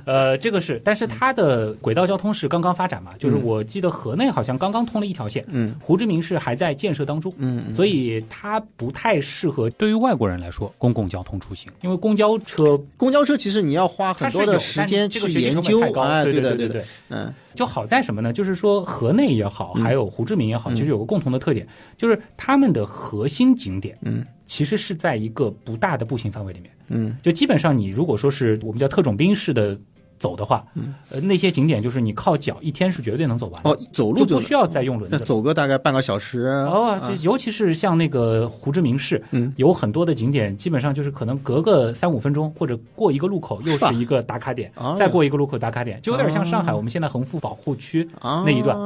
Speaker 2: 呃，这个是，但是它的轨道交通是刚刚发展嘛，就是我记得河内好像刚刚通了一条线，
Speaker 3: 嗯
Speaker 2: 胡志明市还在建设当中。所以它不太适合对于外国人来说公共交通出行，因为公交车
Speaker 3: 公交车其实你要花很多的时间去研究
Speaker 2: 成本太高
Speaker 3: 啊，
Speaker 2: 对
Speaker 3: 的对的，
Speaker 2: 对对，
Speaker 3: 嗯。
Speaker 2: 就好在什么呢？就是说河内也好，
Speaker 3: 嗯。
Speaker 2: 还有胡志明也好，
Speaker 3: 嗯
Speaker 2: 其实有个共同的特点，就是他们的核心景点
Speaker 3: 嗯。
Speaker 2: 其实是在一个不大的步行范围里面。
Speaker 3: 嗯。
Speaker 2: 就基本上你如果说是我们叫特种兵式的走的话，
Speaker 3: 嗯。
Speaker 2: 呃，那些景点就是你靠脚一天是绝对能走完的，
Speaker 3: 哦，走路就
Speaker 2: 就不需要再用轮子
Speaker 3: 走个大概半个小时。
Speaker 2: 哦，
Speaker 3: 啊。
Speaker 2: 这尤其是像那个胡志明市，
Speaker 3: 嗯。
Speaker 2: 有很多的景点，基本上就是可能隔个三五分钟，或者过一个路口又
Speaker 3: 是
Speaker 2: 一个打卡点，
Speaker 3: 哦。
Speaker 2: 再过一个路口打卡点，就有点像上海
Speaker 3: 哦。
Speaker 2: 我们现在横幅保护区
Speaker 3: 啊
Speaker 2: 那一段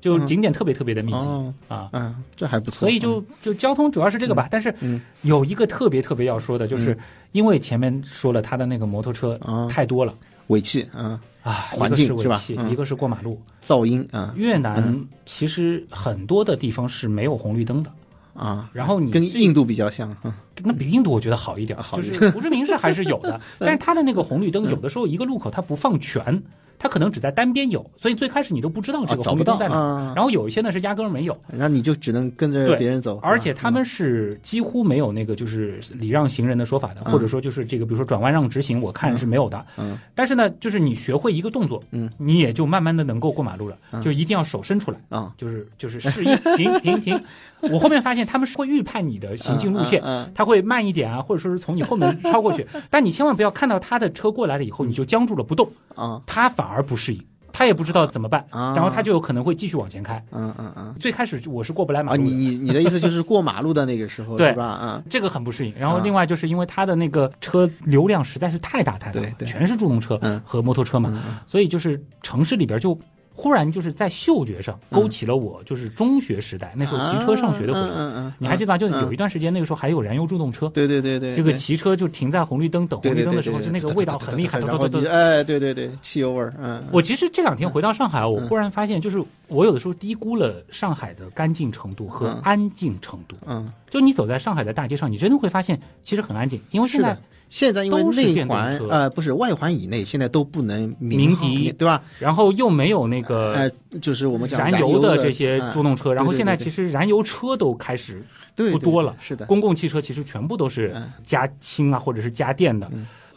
Speaker 2: 就
Speaker 3: 嗯。
Speaker 2: 景点特别特别的密集、
Speaker 3: 哦。
Speaker 2: 啊。
Speaker 3: 嗯，这还不错。
Speaker 2: 所以就就交通主要是这个吧，但是
Speaker 3: 嗯。
Speaker 2: 有一个特别特别要说的，就是
Speaker 3: 嗯。
Speaker 2: 因为前面说了他的那个摩托车
Speaker 3: 啊
Speaker 2: 太多了
Speaker 3: 尾气啊，
Speaker 2: 啊，
Speaker 3: 环境是吧？
Speaker 2: 尾气，
Speaker 3: 嗯。
Speaker 2: 一个是过马路。
Speaker 3: 噪音啊。
Speaker 2: 越南其实很多的地方是没有红绿灯的，
Speaker 3: 啊，
Speaker 2: 然后你
Speaker 3: 跟印度比较像。嗯。
Speaker 2: 那比印度我觉得好一点，
Speaker 3: 好一点。
Speaker 2: 就是胡志明市还是有的，[LAUGHS] 但是它的那个红绿灯有的时候一个路口它不放全，它可能只在单边有，所以最开始你都不知道这个红绿灯在哪。
Speaker 3: 啊，
Speaker 2: 然后有一些呢是压根儿没有，
Speaker 3: 然后你就只能跟着别人走，
Speaker 2: 而且他
Speaker 3: 们
Speaker 2: 们是几乎没有那个就是礼让行人的说法的，
Speaker 3: 嗯。
Speaker 2: 或者说就是这个比如说转弯让直行，我看是没有的。
Speaker 3: 嗯。
Speaker 2: 但是呢，就是你学会一个动作，
Speaker 3: 嗯，
Speaker 2: 你也就慢慢的能够过马路了，
Speaker 3: 嗯。
Speaker 2: 就一定要手伸出来。
Speaker 3: 啊。
Speaker 2: 就是就是示意停停停。[LAUGHS] 我后面发现他们是会预判你的行进路线，他会慢一点啊，或者说是从你后面超过去。[LAUGHS] 但你千万不要看到他的车过来了以后，你就僵住了不动，
Speaker 3: 啊
Speaker 2: 他反而不适应。他也不知道怎么办，
Speaker 3: 啊
Speaker 2: 然后他就有可能会继续往前开。
Speaker 3: 嗯嗯嗯。
Speaker 2: 最开始我是过不来马
Speaker 3: 啊，
Speaker 2: 路的，
Speaker 3: 你你你的意思就是过马路的那个时候 [LAUGHS]
Speaker 2: 对
Speaker 3: 是吧？啊，
Speaker 2: 这个很不适应。然后
Speaker 3: 啊
Speaker 2: 另外就是因为他的那个车流量实在是太大太大全是助动车
Speaker 3: 嗯
Speaker 2: 和摩托车嘛，所以就是城市里边就忽然就是在嗅觉上勾起了我就是中学时代那时候骑车上学的回忆。
Speaker 3: 嗯嗯嗯，
Speaker 2: 你还记得吗？就
Speaker 3: 嗯
Speaker 2: 有一段时间，那个时候还有燃油助动车，
Speaker 3: 对对对对，
Speaker 2: 这个骑车就停在红绿灯等红绿灯的时候，就那个味道很厉害。
Speaker 3: 哎，对对对，汽油味儿，嗯，
Speaker 2: 我其实这两天回到上海，我忽然发现，就是我有的时候低估了上海的干净程度和
Speaker 3: 嗯。
Speaker 2: 安静程度。
Speaker 3: 嗯，
Speaker 2: 就你走在上海的大街上，你真的会发现其实很安静，因为现在
Speaker 3: 是的。现在因为内环呃不是外环以内，现在都不能
Speaker 2: 鸣笛
Speaker 3: 对吧？
Speaker 2: 然后又没有那个
Speaker 3: 呃，就是我们讲
Speaker 2: 燃
Speaker 3: 油
Speaker 2: 的这些
Speaker 3: 嗯。
Speaker 2: 助动车，然后现在其实燃油车都开始不多了。
Speaker 3: 是的，
Speaker 2: 公共汽车其实全部都是
Speaker 3: 嗯。
Speaker 2: 加氢啊或者是加电的，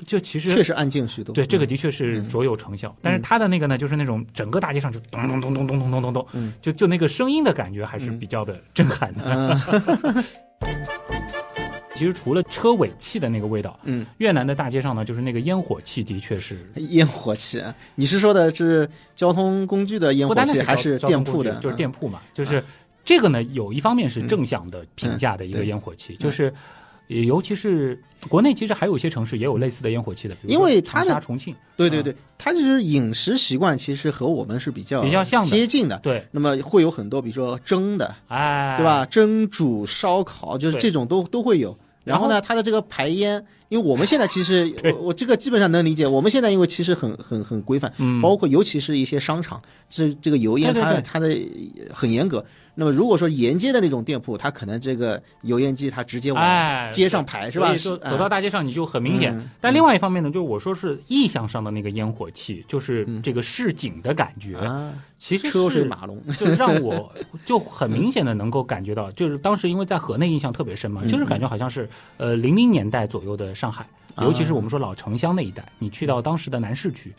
Speaker 2: 就其实
Speaker 3: 确实安静许多。
Speaker 2: 对这个
Speaker 3: 嗯
Speaker 2: 的确是卓有成效。但是他的那个呢，就是那种整个大街上就咚咚咚咚咚咚咚咚咚，
Speaker 3: 嗯
Speaker 2: 就就那个声音的感觉还是比较的震撼的。
Speaker 3: 嗯 [LAUGHS] [LAUGHS]
Speaker 2: 其实除了车尾气的那个味道，
Speaker 3: 嗯，
Speaker 2: 越南的大街上呢，就是那个烟火气的确是 [LAUGHS]
Speaker 3: 烟火气，啊你是说的是交通工具的烟火气，还是店铺的？
Speaker 2: 就是
Speaker 3: 嗯
Speaker 2: 店铺嘛，就是这个呢，有一方面是正向的评价的一个烟火气，就是。也尤其是国内，其实还有一些城市也有类似的烟火气的，比如
Speaker 3: 因为它的
Speaker 2: 长沙、重庆，
Speaker 3: 对对对，它就是饮食习惯其实和我们是比较
Speaker 2: 比较像的
Speaker 3: 接近的。
Speaker 2: 对，
Speaker 3: 那么会有很多，比如说蒸的，
Speaker 2: 哎，
Speaker 3: 对吧？？蒸煮烧烤，就是这种都都会有。然后呢，它的这个排烟，因为我们现在其实 [LAUGHS] 我我这个基本上能理解。我们现在因为其实很很很规范，
Speaker 2: 嗯，
Speaker 3: 包括尤其是一些商场，这这个油烟它它的很严格。那么如果说沿街的那种店铺，它可能这个油烟机它直接往
Speaker 2: 哎，
Speaker 3: 街上排，是吧？
Speaker 2: 所以就走到大街上你就很明显。
Speaker 3: 嗯
Speaker 2: 但另外一方面呢，就是我说是意象上的那个烟火气，就是这个市井的感觉，
Speaker 3: 啊，
Speaker 2: 其实
Speaker 3: 车水马龙，
Speaker 2: 就让我 [LAUGHS] 就很明显的能够感觉到，就是当时因为在河内印象特别深
Speaker 3: 嗯
Speaker 2: 嘛，就是感觉好像是呃零零年代左右的上海，
Speaker 3: 啊
Speaker 2: 尤其是我们说老城乡那一带，你去到当时的南市区，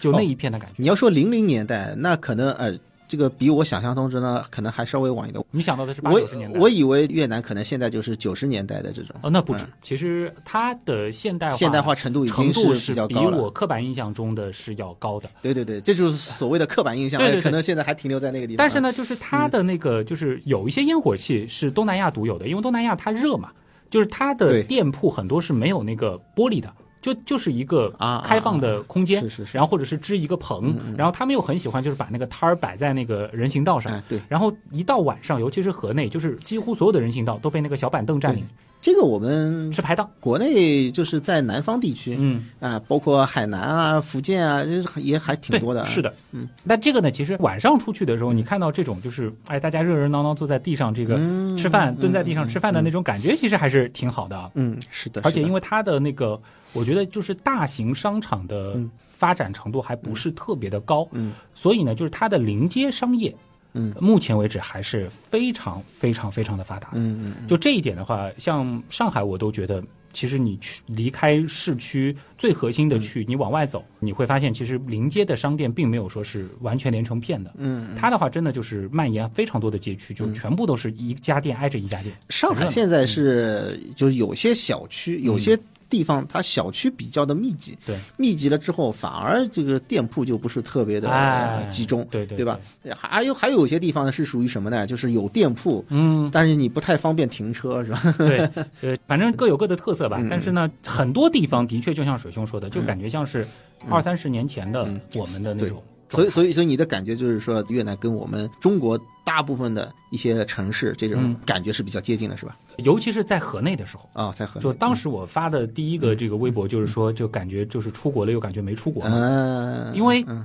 Speaker 2: 就那一片的感觉。
Speaker 3: 你要说零零年代，那可能呃，这个比我想象当中呢，可能还稍微晚一点。
Speaker 2: 你想到的是八
Speaker 3: 我
Speaker 2: 九十年代？
Speaker 3: 我以为越南可能现在就是九十年代的这种
Speaker 2: 哦，那不止
Speaker 3: 嗯，
Speaker 2: 其实它的现代化
Speaker 3: 现代化程度已
Speaker 2: 程
Speaker 3: 经
Speaker 2: 度是比
Speaker 3: 较高了。
Speaker 2: 我刻板印象中的是要高的。
Speaker 3: 对对对，这就是所谓的刻板印象，
Speaker 2: 对对对
Speaker 3: 哎可能现在还停留在那个地方。
Speaker 2: 但是，呢，就是它的那个，就是有一些烟火气是东南亚独有的，因为东南亚它热嘛，就是它的店铺很多是没有那个玻璃的。就就是一个开放的空间，
Speaker 3: 是是是。
Speaker 2: 然后或者是支一个棚，然后他们又很喜欢就是把那个摊儿摆在那个人行道上，
Speaker 3: 哎，对。
Speaker 2: 然后一到晚上，尤其是河内，就是几乎所有的人行道都被那个小板凳占领，
Speaker 3: 这个我们
Speaker 2: 是排档。
Speaker 3: 国内就是在南方地区
Speaker 2: 嗯，
Speaker 3: 啊，包括海南啊、福建啊，这也还挺，多的。
Speaker 2: 是的，
Speaker 3: 嗯。
Speaker 2: 那这个呢，其实晚上出去的时候，你看到这种就是，哎，大家热热闹闹坐在地上这个
Speaker 3: 嗯
Speaker 2: 吃饭，
Speaker 3: 嗯
Speaker 2: 蹲在地上吃饭的那种感觉，其实还是挺好的啊。
Speaker 3: 嗯，是的，
Speaker 2: 而且因为它的那个，我觉得就是大型商场的
Speaker 3: 嗯
Speaker 2: 发展程度还不是特别的高，
Speaker 3: 嗯
Speaker 2: 所以呢，就是它的临街商业，
Speaker 3: 嗯
Speaker 2: 目前为止还是非常非常非常的发达。
Speaker 3: 嗯嗯嗯
Speaker 2: 就这一点的话，像上海，我都觉得，其实你去离开市区最核心的区，你往外走，你会发现，其实临街的商店并没有说是完全连成片的。
Speaker 3: 嗯，
Speaker 2: 它的话，真的就是蔓延非常多的街区，就全部都是一家店挨着一家店。
Speaker 3: 上海现在是就是有些小区，有些地方它小区比较的密集，
Speaker 2: 对，
Speaker 3: 密集了之后，反而这个店铺就不是特别的集中，
Speaker 2: 对对
Speaker 3: 对吧？还有还有一些地方呢是属于什么呢？就是有店铺，
Speaker 2: 嗯，
Speaker 3: 但是你不太方便停车，是吧？
Speaker 2: 对，呃，反正各有各的特色吧。
Speaker 3: 嗯
Speaker 2: 但是呢，很多地方的确就像水兄说的，就感觉像是二三十年前的
Speaker 3: 嗯
Speaker 2: 我们的那种。
Speaker 3: 所以，所以，所以你的感觉就是说，越南跟我们中国大部分的一些城市这种
Speaker 2: 嗯
Speaker 3: 感觉是比较接近的，是吧？
Speaker 2: 尤其是在河内的时候，
Speaker 3: 啊，在河内
Speaker 2: 就当时我发的第一个这个微博，就是说，就感觉就是出国了又感觉没出国嘛。
Speaker 3: 嗯，
Speaker 2: 因为
Speaker 3: 嗯。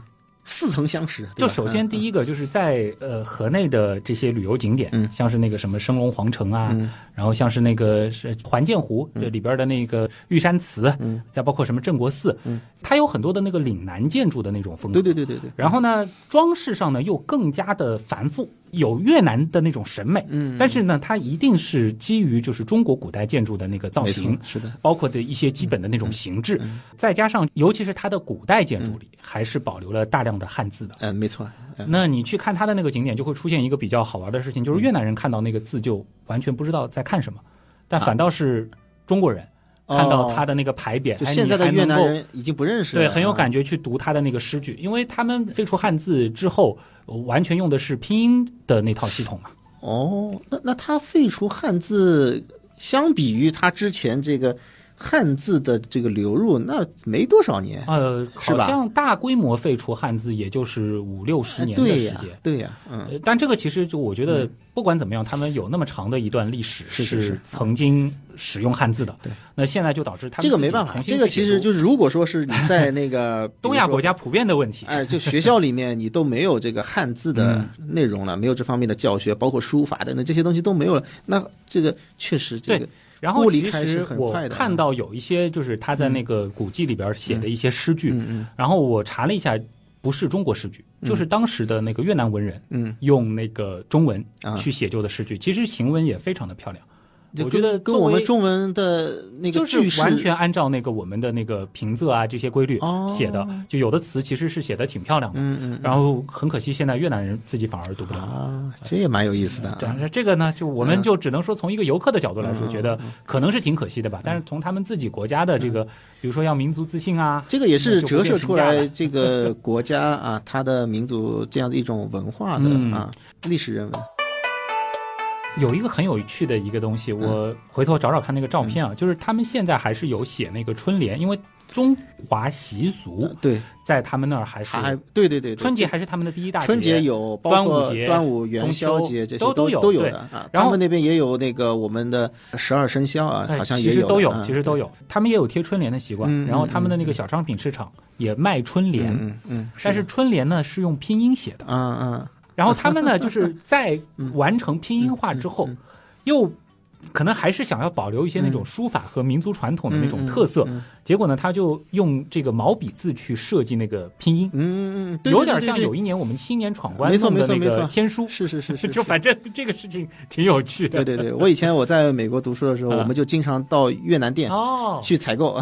Speaker 3: 似曾相识，
Speaker 2: 就首先第一个就是在呃河内的这些旅游景点，
Speaker 3: 嗯。
Speaker 2: 像是那个什么升龙皇城啊，
Speaker 3: 嗯。
Speaker 2: 然后像是那个是环建湖这里边的那个玉山祠，
Speaker 3: 嗯。
Speaker 2: 再包括什么镇国寺，
Speaker 3: 嗯。
Speaker 2: 它有很多的那个岭南建筑的那种风格。
Speaker 3: 对对对对对，
Speaker 2: 然后呢，装饰上呢又更加的繁复，有越南的那种审美，
Speaker 3: 嗯
Speaker 2: 但是呢，它一定是基于就是中国古代建筑的那个造型，，
Speaker 3: 是的，
Speaker 2: 包括的一些基本的那种形制，再加上尤其是它的古代建筑里，还是保留了大量的汉字的。
Speaker 3: 嗯，没错，嗯
Speaker 2: 那你去看它的那个景点，就会出现一个比较好玩的事情，就是越南人看到那个字就完全不知道在看什么，但反倒是中国人看到他的那个牌匾，
Speaker 3: 现在的越南人已经不认识了，
Speaker 2: 对，很有
Speaker 3: 啊。
Speaker 2: 感觉去读他的那个诗句，因为他们废除汉字之后，呃完全用的是拼音的那套系统嘛。
Speaker 3: 哦，那那他废除汉字，相比于他之前这个汉字的这个流入，那没多少年，
Speaker 2: 呃，好像大规模废除汉字，也就是五六十
Speaker 3: 哎
Speaker 2: 年的时间。，
Speaker 3: 对呀，嗯，
Speaker 2: 呃，但这个其实就我觉得，不管怎么样，他们有那么长的一段历史
Speaker 3: 是
Speaker 2: 曾经使用汉字的。
Speaker 3: 对，
Speaker 2: 那现在就导致他们
Speaker 3: 这个没办法，这个其实就是如果说是你在那个 [LAUGHS]
Speaker 2: 东亚国
Speaker 3: 家。
Speaker 2: 普遍的问题。
Speaker 3: 哎，就学校里面你都没有这个汉字的
Speaker 2: 嗯
Speaker 3: 内容了，没有这方面的教学，包括书法等等这些东西都没有了。那这个确实这个
Speaker 2: 对然后其实我看到有一些就是他在那个古迹里边写的一些诗句，然后我查了一下，不是中国诗句，就是当时的那个越南文人
Speaker 3: 嗯，
Speaker 2: 用那个中文
Speaker 3: 啊。
Speaker 2: 去写就的诗句，其实行文也非常的漂亮。
Speaker 3: 就
Speaker 2: 我觉得
Speaker 3: 跟跟我们中文的那个
Speaker 2: 就是完全按照那个我们的那个平仄啊这些规律
Speaker 3: 哦
Speaker 2: 写的，就有的词其实是写的挺漂亮的，
Speaker 3: 嗯嗯
Speaker 2: 然后很可惜现在越南人自己反而读不了。
Speaker 3: 啊，这也蛮有意思的啊。
Speaker 2: 这这个呢，就我们就只能说从一个游客的角度来说，
Speaker 3: 嗯
Speaker 2: 觉得可能是挺可惜的吧。但是从他们自己国家的这个，比如说要民族自信啊，
Speaker 3: 这个也是折射出来这个国家啊，它的民族这样的一种文化的
Speaker 2: 嗯
Speaker 3: 啊历史人文。
Speaker 2: 有一个很有趣的一个东西，我回头找找看那个照片
Speaker 3: 嗯
Speaker 2: 啊，就是他们现在还是有写那个春联，因为中华习俗
Speaker 3: 对，
Speaker 2: 在他们那儿还是
Speaker 3: 还对对对，
Speaker 2: 春节还是他们的第一大节。
Speaker 3: 春节有，
Speaker 2: 端午节
Speaker 3: 端午、元宵节这些
Speaker 2: 都
Speaker 3: 都
Speaker 2: 都有
Speaker 3: 的啊。
Speaker 2: 然后
Speaker 3: 他们那边也有那个我们的十二生肖啊，
Speaker 2: 哎
Speaker 3: 好像也有，
Speaker 2: 其实都有，
Speaker 3: 嗯
Speaker 2: 其实都有。他们也有贴春联的习惯，
Speaker 3: 嗯
Speaker 2: 然后他们的那个小商品市场也卖春联，
Speaker 3: 嗯，
Speaker 2: 但是春联呢是用拼音写的。
Speaker 3: 嗯嗯
Speaker 2: 然后他们呢，就是在完成拼音化之后，又可能还是想要保留一些那种书法和民族传统的那种特色。
Speaker 3: 嗯
Speaker 2: 结果呢，他就用这个毛笔字去设计那个拼音，
Speaker 3: 嗯嗯，嗯
Speaker 2: 有点像有一年我们新年闯关
Speaker 3: 没错
Speaker 2: 弄的那
Speaker 3: 没错没错。
Speaker 2: 个天书，
Speaker 3: 是是是 [LAUGHS] 是，
Speaker 2: 就反正 [LAUGHS] 这个事情挺有趣的。
Speaker 3: 对对对，我以前我在美国读书的时候，
Speaker 2: 嗯。
Speaker 3: 我们就经常到越南店。
Speaker 2: 哦，
Speaker 3: 去采购，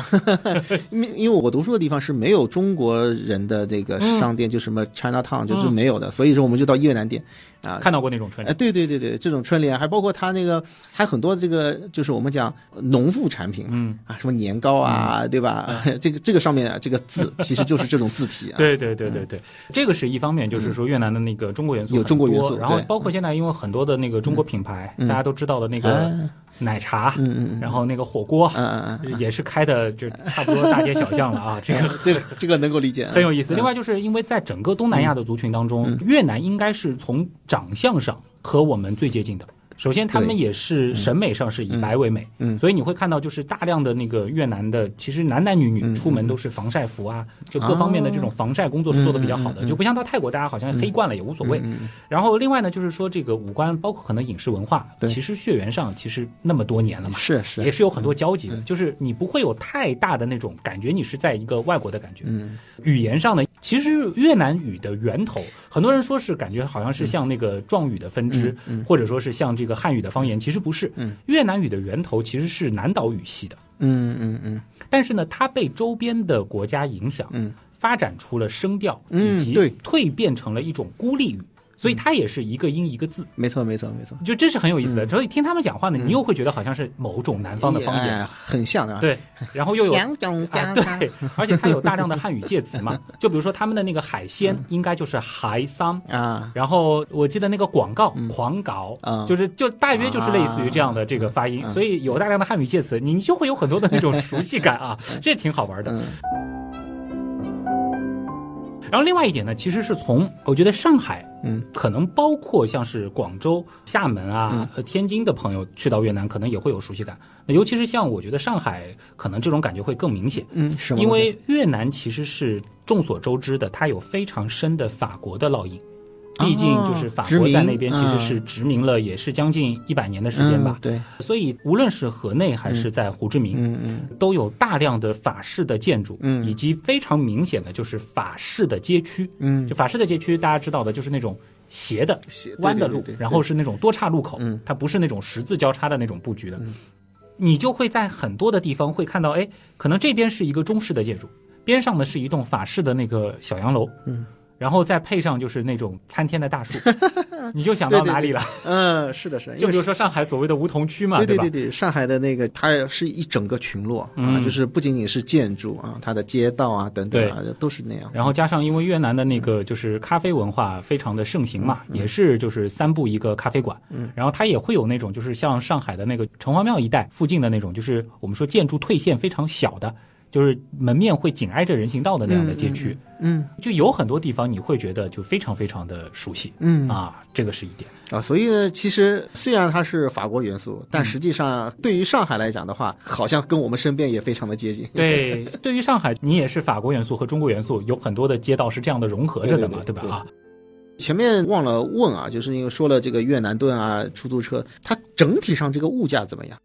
Speaker 3: [LAUGHS] 因为因为我读书的地方是没有中国人的这个
Speaker 2: 嗯
Speaker 3: 商店，就什么 China Town 就是没有的，所以说我们就到越南店。啊。
Speaker 2: 看到过那种春
Speaker 3: 哎，
Speaker 2: 联，
Speaker 3: 对对对对，这种春联还包括他那个，还很多这个就是我们讲农副产品
Speaker 2: 嗯，
Speaker 3: 啊，什么年糕啊，对吧？[LAUGHS] 这个这个上面啊这个字其实就是这种字体啊。[LAUGHS]
Speaker 2: 对对对对对，这个是一方面，就是说越南的那个中国元素
Speaker 3: 有中国元素
Speaker 2: 然后包括现在因为很多的那个中国品牌，
Speaker 3: 嗯。
Speaker 2: 大家都知道的那个
Speaker 3: 哎
Speaker 2: 奶茶，
Speaker 3: 嗯嗯嗯。
Speaker 2: 然后那个火锅，
Speaker 3: 嗯嗯嗯，
Speaker 2: 也是开的就差不多大街小巷了啊，这个 [LAUGHS]
Speaker 3: 这个这个能够理解，
Speaker 2: 很有意思。
Speaker 3: 嗯。
Speaker 2: 另外就是因为在整个东南亚的族群当中，越南应该是从长相上和我们最接近的。首先，他们也是审美上是以白为美，
Speaker 3: 嗯。
Speaker 2: 所以你会看到就是大量的那个越南的，其实男男女女
Speaker 3: 嗯
Speaker 2: 出门都是防晒服啊，就各方面的这种防晒工作是做的比较好的，就不像到泰国大家好像黑惯了也无所谓。
Speaker 3: 嗯
Speaker 2: 然后另外呢，就是说这个五官，包括可能饮食文化，其实血缘上其实那么多年了嘛，
Speaker 3: 是是。
Speaker 2: 也是有很多交集的，就是你不会有太大的那种感觉，你是在一个外国的感觉。
Speaker 3: 嗯。
Speaker 2: 语言上呢，其实越南语的源头，很多人说是感觉好像是像那个壮语的分支，或者说是像这个汉语的方言，其实不是。
Speaker 3: 嗯。
Speaker 2: 越南语的源头其实是南岛语系的，
Speaker 3: 嗯嗯嗯。
Speaker 2: 但是呢，它被周边的国家影响，
Speaker 3: 嗯。
Speaker 2: 发展出了声调，
Speaker 3: 嗯
Speaker 2: 以及
Speaker 3: 对。
Speaker 2: 蜕变成了一种孤立语，所以它也是一个音一个字。
Speaker 3: 没错没错没错，
Speaker 2: 就这是很有意思的，所以听他们讲话呢，你又会觉得好像是某种南方的方言，
Speaker 3: 哎很像的啊。
Speaker 2: 对，然后又有
Speaker 3: 两种
Speaker 2: 啊，对，而且它有大量的汉语介词嘛，[LAUGHS] 就比如说他们的那个海鲜应该就是海桑，
Speaker 3: 啊，
Speaker 2: 然后我记得那个广告狂搞
Speaker 3: 啊，
Speaker 2: 就是就大约就是类似于这样的这个发音，所以有大量的汉语介词，你就会有很多的那种熟悉感啊，这挺好玩的。
Speaker 3: 嗯。
Speaker 2: 然后另外一点呢，其实是从我觉得上海，
Speaker 3: 嗯，
Speaker 2: 可能包括像是广州、厦门啊、呃天津的朋友去到越南，可能也会有熟悉感。那尤其是像我觉得上海，可能这种感觉会更明显。
Speaker 3: 嗯，
Speaker 2: 因？为越南其实是众所周知的，它有非常深的法国的烙印。毕竟就是法国在那边其实是殖民了，也是将近一百年的时间吧
Speaker 3: 嗯。对，
Speaker 2: 所以无论是河内还是在胡志明，都有大量的法式的建筑，
Speaker 3: 嗯
Speaker 2: 以及非常明显的就是法式的街区。
Speaker 3: 嗯
Speaker 2: 就法式的街区，大家知道的就是那种斜的
Speaker 3: 斜
Speaker 2: 弯的路然后是那种多岔路口
Speaker 3: 嗯，
Speaker 2: 它不是那种十字交叉的那种布局的。你就会在很多的地方会看到，哎，可能这边是一个中式的建筑，边上呢是一栋法式的那个小洋楼，
Speaker 3: 嗯，
Speaker 2: 然后再配上就是那种参天的大树，[LAUGHS] 你就想到哪里了？
Speaker 3: 嗯，是的，是的，
Speaker 2: 就比如说上海所谓的梧桐区嘛，吧？
Speaker 3: 对对对，上海的那个它是一整个群落啊，就是不仅仅是建筑啊，它的街道啊等等啊都是那样。
Speaker 2: 然后加上因为越南的那个就是咖啡文化非常的盛行嘛，也是就是三步一个咖啡馆，嗯，然后它也会有那种就是像上海的那个城隍庙一带附近的那种，就是我们说建筑退线非常小的。就是门面会紧挨着人行道的那样的街区，
Speaker 3: 嗯，
Speaker 2: 就有很多地方你会觉得就非常非常的熟悉，
Speaker 3: 嗯
Speaker 2: 啊，这个是一点
Speaker 3: 啊。所以呢，其实虽然它是法国元素，但实际上对于上海来讲的话，好像跟我们身边也非常的接近。
Speaker 2: 对，对于上海，你也是法国元素和中国元素有很多的街道是这样的融合着的嘛，
Speaker 3: 对
Speaker 2: 吧？啊，
Speaker 3: 前面忘了问啊，就是因为说了这个越南盾啊，出租车，它整体上这个物价怎么样？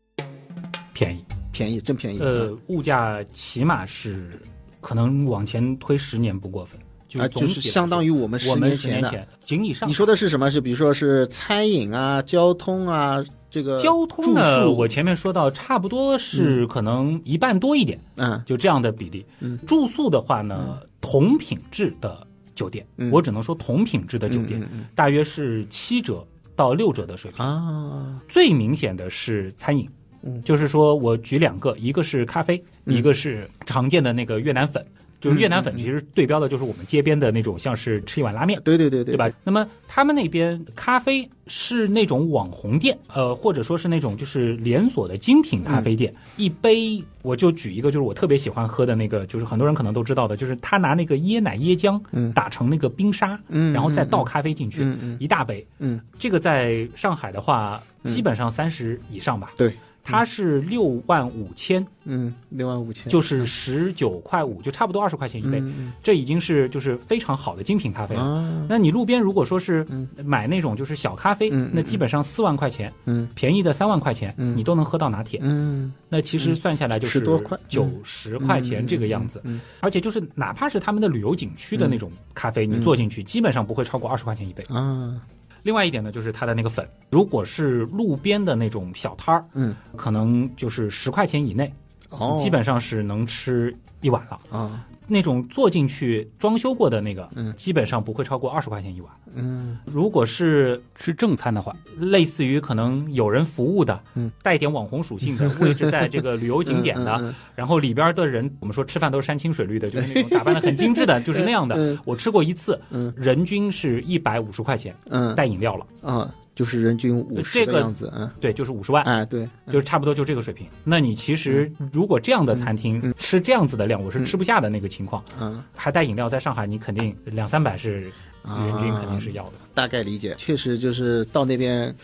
Speaker 2: 便宜。
Speaker 3: 便宜，真便宜。
Speaker 2: 呃，物价起码是可能往前推十年不过分，
Speaker 3: 就
Speaker 2: 是
Speaker 3: 相当于我们
Speaker 2: 十
Speaker 3: 年
Speaker 2: 前的。仅以上。
Speaker 3: 你说的是什么？是比如说是餐饮啊、交通啊，这个
Speaker 2: 交通呢？我前面说到，差不多是可能一半多一点，
Speaker 3: 嗯，
Speaker 2: 就这样的比例。嗯，住宿的话呢，同品质的酒店，我只能说同品质的酒店，大约是七折到六折的水平
Speaker 3: 啊。
Speaker 2: 最明显的是餐饮。
Speaker 3: 嗯，
Speaker 2: 就是说我举两个，一个是咖啡，一个是常见的那个越南粉。就是越南粉其实对标的就是我们街边的那种，像是吃一碗拉面。
Speaker 3: 对对对对，
Speaker 2: 对吧？那么他们那边咖啡是那种网红店，呃，或者说是那种就是连锁的精品咖啡店。一杯我就举一个，就是我特别喜欢喝的那个，就是很多人可能都知道的，就是他拿那个椰奶椰浆打成那个冰沙，
Speaker 3: 嗯，
Speaker 2: 然后再倒咖啡进去，
Speaker 3: 嗯
Speaker 2: 一大杯，
Speaker 3: 嗯，
Speaker 2: 这个在上海的话，基本上三十以上吧。
Speaker 3: 对。
Speaker 2: 它是六万五千，
Speaker 3: 嗯，六万五千，
Speaker 2: 就是十九块五，就差不多二十块钱一杯，这已经是就是非常好的精品咖啡了。那你路边如果说是买那种就是小咖啡，那基本上四万块钱，
Speaker 3: 嗯，
Speaker 2: 便宜的三万块钱，你都能喝到拿铁，
Speaker 3: 嗯，
Speaker 2: 那其实算下来就是
Speaker 3: 多块，
Speaker 2: 九十块钱这个样子，而且就是哪怕是他们的旅游景区的那种咖啡，你坐进去基本上不会超过二十块钱一杯。
Speaker 3: 啊。
Speaker 2: 另外一点呢，就是它的那个粉，如果是路边的那种小摊儿，
Speaker 3: 嗯，
Speaker 2: 可能就是十块钱以内，
Speaker 3: 哦，
Speaker 2: 基本上是能吃一碗了。
Speaker 3: 啊。
Speaker 2: 那种坐进去装修过的那个，
Speaker 3: 嗯，
Speaker 2: 基本上不会超过二十块钱一碗。
Speaker 3: 嗯，
Speaker 2: 如果是吃正餐的话，类似于可能有人服务的，
Speaker 3: 嗯，
Speaker 2: 带点网红属性的，[LAUGHS] 位置在这个旅游景点的，然后里边的人，我们说吃饭都是山清水绿的，就是那种打扮的很精致的，[LAUGHS] 就是那样的。我吃过一次，
Speaker 3: 嗯，
Speaker 2: 人均是一百五十块钱，
Speaker 3: 嗯，
Speaker 2: 带饮料了。
Speaker 3: 啊。就是人均五十
Speaker 2: 的
Speaker 3: 样子，嗯，
Speaker 2: 对，就是五十万，
Speaker 3: 哎，对，
Speaker 2: 就是差不多就这个水平。那你其实如果这样的餐厅吃这样子的量，我是吃不下的那个情况，
Speaker 3: 嗯，
Speaker 2: 还带饮料，在上海你肯定两三百是人均肯定是要的。
Speaker 3: 大概理解，确实就是到那边。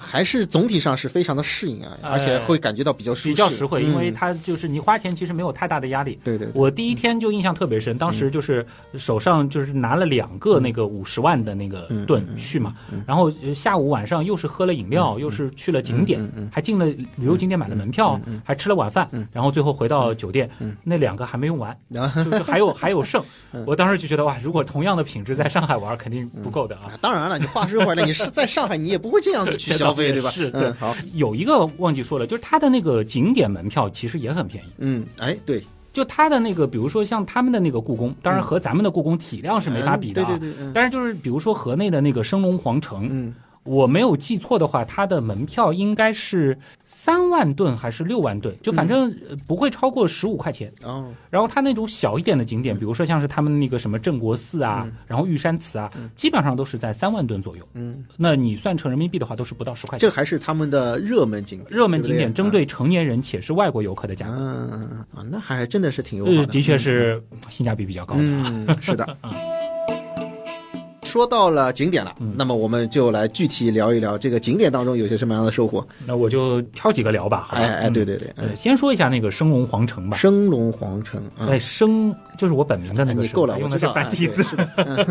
Speaker 3: 还是总体上是非常的适应啊，而且会感觉到比较
Speaker 2: 比较实惠，因为它就是你花钱其实没有太大的压力。
Speaker 3: 对对，
Speaker 2: 我第一天就印象特别深，当时就是手上就是拿了两个那个五十万的那个盾去嘛，然后下午晚上又是喝了饮料，又是去了景点，还进了旅游景点买了门票，还吃了晚饭，然后最后回到酒店，那两个还没用完，[LAUGHS] 就就还有还有剩。我当时就觉得哇，如果同样的品质在上海玩肯定不够的啊。
Speaker 3: 当然了，你话说回来，你是在上海，你也不会这样子去消。[LAUGHS] 消费对吧？
Speaker 2: 是对。
Speaker 3: 好，
Speaker 2: 有一个忘记说了，就是它的那个景点门票其实也很便宜。
Speaker 3: 嗯，哎，对，
Speaker 2: 就它的那个，比如说像他们的那个故宫，当然和咱们的故宫体量是没法比的
Speaker 3: 啊。对对对。
Speaker 2: 但是就是比如说河内的那个升龙皇城，
Speaker 3: 嗯。
Speaker 2: 我没有记错的话，它的门票应该是三万吨还是六万吨，就反正不会超过十五块钱。
Speaker 3: 哦，
Speaker 2: 然后它那种小一点的景点，比如说像是他们那个什么镇国寺啊，然后玉山祠啊，基本上都是在三万吨左右。
Speaker 3: 嗯，
Speaker 2: 那你算成人民币的话，都是不到十块钱。
Speaker 3: 这还是他们的热门景点，
Speaker 2: 热门景点针对成年人且是外国游客的价格。
Speaker 3: 嗯啊，那还真的是挺友好的，
Speaker 2: 的确是性价比比较高的。
Speaker 3: 嗯，是的。[LAUGHS] 说到了景点了，那么我们就来具体聊一聊这个景点当中有些什么样的收获。
Speaker 2: 那我就挑几个聊吧。
Speaker 3: 哎哎，对对对，
Speaker 2: 先说一下那个升龙皇城吧。
Speaker 3: 升龙皇城，
Speaker 2: 哎，升就是我本名的那个，
Speaker 3: 你够了，
Speaker 2: 用的是繁体字。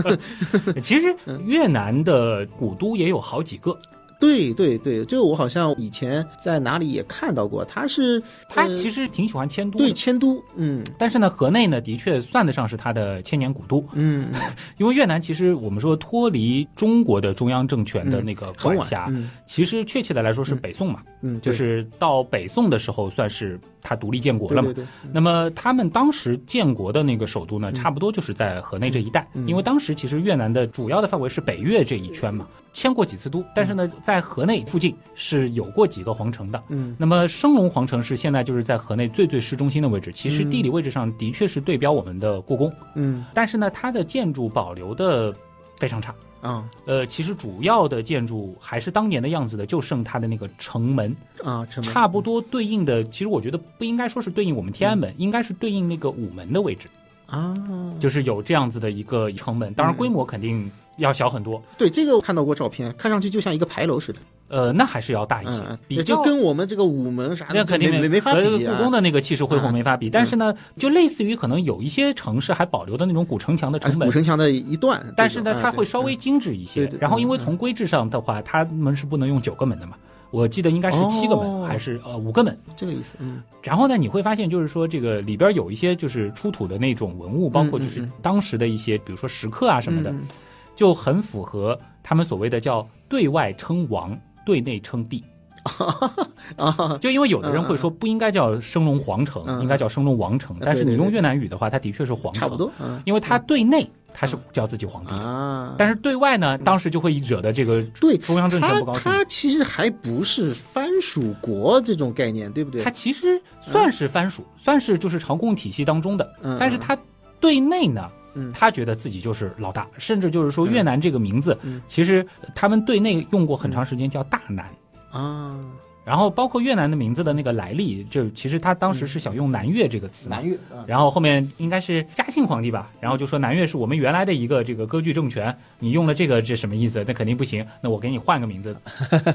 Speaker 2: [LAUGHS] 其实越南的古都也有好几个。
Speaker 3: 对对对，这个我好像以前在哪里也看到过。他是
Speaker 2: 他其实挺喜欢迁都，
Speaker 3: 对迁都，嗯。
Speaker 2: 但是呢，河内呢的确算得上是他的千年古都，
Speaker 3: 嗯。[LAUGHS]
Speaker 2: 因为越南其实我们说脱离中国的中央政权的那个管辖，其实确切的来说是北宋嘛，
Speaker 3: 嗯，
Speaker 2: 就是到北宋的时候算是它独立建国了嘛。
Speaker 3: 对对对，
Speaker 2: 那么他们当时建国的那个首都呢，差不多就是在河内这一带，
Speaker 3: 嗯。
Speaker 2: 因为当时其实越南的主要的范围是北越这一圈嘛，迁过几次都，但是呢，在河内附近是有过几个皇城的。
Speaker 3: 嗯。
Speaker 2: 那么升龙皇城是现在就是在河内最最市中心的位置，其实地理位置上的确是对标我们的故宫，
Speaker 3: 嗯。
Speaker 2: 但是呢，它的建筑保留的非常差。
Speaker 3: 啊
Speaker 2: 呃，其实主要的建筑还是当年的样子的，就剩它的那个城门，
Speaker 3: 啊，城门。
Speaker 2: 差不多对应的，其实我觉得不应该说是对应我们天安门，应该是对应那个午门的位置，
Speaker 3: 啊，
Speaker 2: 就是有这样子的一个城门，当然规模肯定要小很多，
Speaker 3: 对这个我看到过照片，看上去就像一个牌楼似的，
Speaker 2: 呃，那还是要大一些
Speaker 3: 嗯，，
Speaker 2: 比较
Speaker 3: 就跟我们这个午门啥的
Speaker 2: 那肯定
Speaker 3: 没法比啊。
Speaker 2: 故宫的那个气势恢宏
Speaker 3: 啊
Speaker 2: 没法比，但是呢，就类似于可能有一些城市还保留的那种古城墙的成本
Speaker 3: 古。城墙的一段，
Speaker 2: 但是呢，它会稍微精致一些。然后，因为
Speaker 3: 嗯
Speaker 2: 从规制上的话，他们是不能用九个门的嘛，我记得应该是七个门，
Speaker 3: 哦
Speaker 2: 还是呃五个门。
Speaker 3: 这个意思，嗯
Speaker 2: 然后呢，你会发现就是说，这个里边有一些就是出土的那种文物，包括就是当时的一些，比如说石刻啊什么的，
Speaker 3: 嗯
Speaker 2: 就很符合他们所谓的叫对外称王，对内称帝。[LAUGHS]
Speaker 3: 啊，
Speaker 2: 就因为有的人会说不应该叫升龙皇城，
Speaker 3: 嗯
Speaker 2: 应该叫升龙王城，
Speaker 3: 嗯
Speaker 2: 但是你用越南语的话，它的确是皇城，
Speaker 3: 差不多，嗯
Speaker 2: 因为它对内它是叫自己皇帝，
Speaker 3: 啊，
Speaker 2: 但是对外呢，当时就会惹得这个
Speaker 3: 对
Speaker 2: 中央政权不高兴。
Speaker 3: 它其实还不是藩属国这种概念，对不对？
Speaker 2: 它？其实算是藩属，算是就是朝贡体系当中的，
Speaker 3: 嗯
Speaker 2: 但是它对内呢
Speaker 3: 嗯，
Speaker 2: 他觉得自己就是老大，甚至就是说越南这个名字，
Speaker 3: 嗯。
Speaker 2: 其实他们对内用过很长时间叫大南。
Speaker 3: 啊，
Speaker 2: 然后包括越南的名字的那个来历，就其实他当时是想用南越这个词嘛，
Speaker 3: 南越啊，
Speaker 2: 然后后面应该是嘉庆皇帝吧，然后就说南越是我们原来的一个这个割据政权，你用了这个这什么意思？那肯定不行，那我给你换个名字，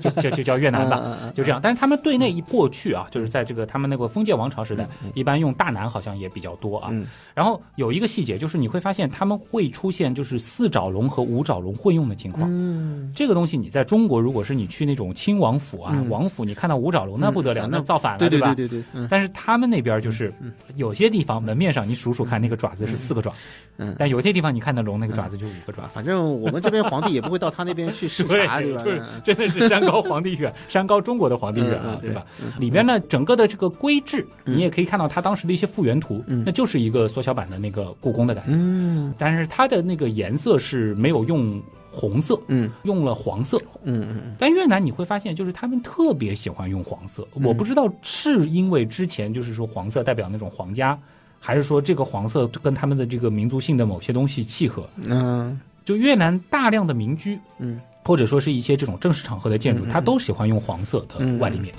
Speaker 2: 就就就叫越南吧。[LAUGHS] 就这样，但是他们对内一过去啊，就是在这个他们那个封建王朝时代，一般用大南好像也比较多啊。
Speaker 3: 嗯
Speaker 2: 然后有一个细节，就是你会发现他们会出现就是四爪龙和五爪龙混用的情况。
Speaker 3: 嗯，
Speaker 2: 这个东西你在中国，如果是你去那种亲王府啊、
Speaker 3: 嗯
Speaker 2: 王府，你看到五爪龙那不得了，
Speaker 3: 嗯
Speaker 2: 那造反了，
Speaker 3: 对对
Speaker 2: 吧？
Speaker 3: 对对对，嗯。
Speaker 2: 但是他们那边就是有些地方门面上你数数看，那个爪子是四个爪，
Speaker 3: 嗯。
Speaker 2: 但有些地方你看到龙那个爪子就五个爪。
Speaker 3: 啊，。反正我们这边皇帝也不会到他那边去视察，对吧？
Speaker 2: 真的是山高皇帝远，[LAUGHS] 山高中国的皇帝远啊对吧？里边呢，整个的这个规制，你也可以看到他当时的一些复原图，那就是一个缩小版的那个故宫的感觉，
Speaker 3: 嗯。
Speaker 2: 但是它的那个颜色是没有用红色，
Speaker 3: 嗯。
Speaker 2: 用了黄色。
Speaker 3: 嗯嗯
Speaker 2: 但越南你会发现，就是他们特别喜欢用黄色，
Speaker 3: 嗯。
Speaker 2: 我不知道是因为之前就是说黄色代表那种皇家。还是说这个黄色跟他们的这个民族性的某些东西契合？
Speaker 3: 嗯。
Speaker 2: 就越南大量的民居，
Speaker 3: 嗯，
Speaker 2: 或者说是一些这种正式场合的建筑，它都喜欢用黄色的外立面。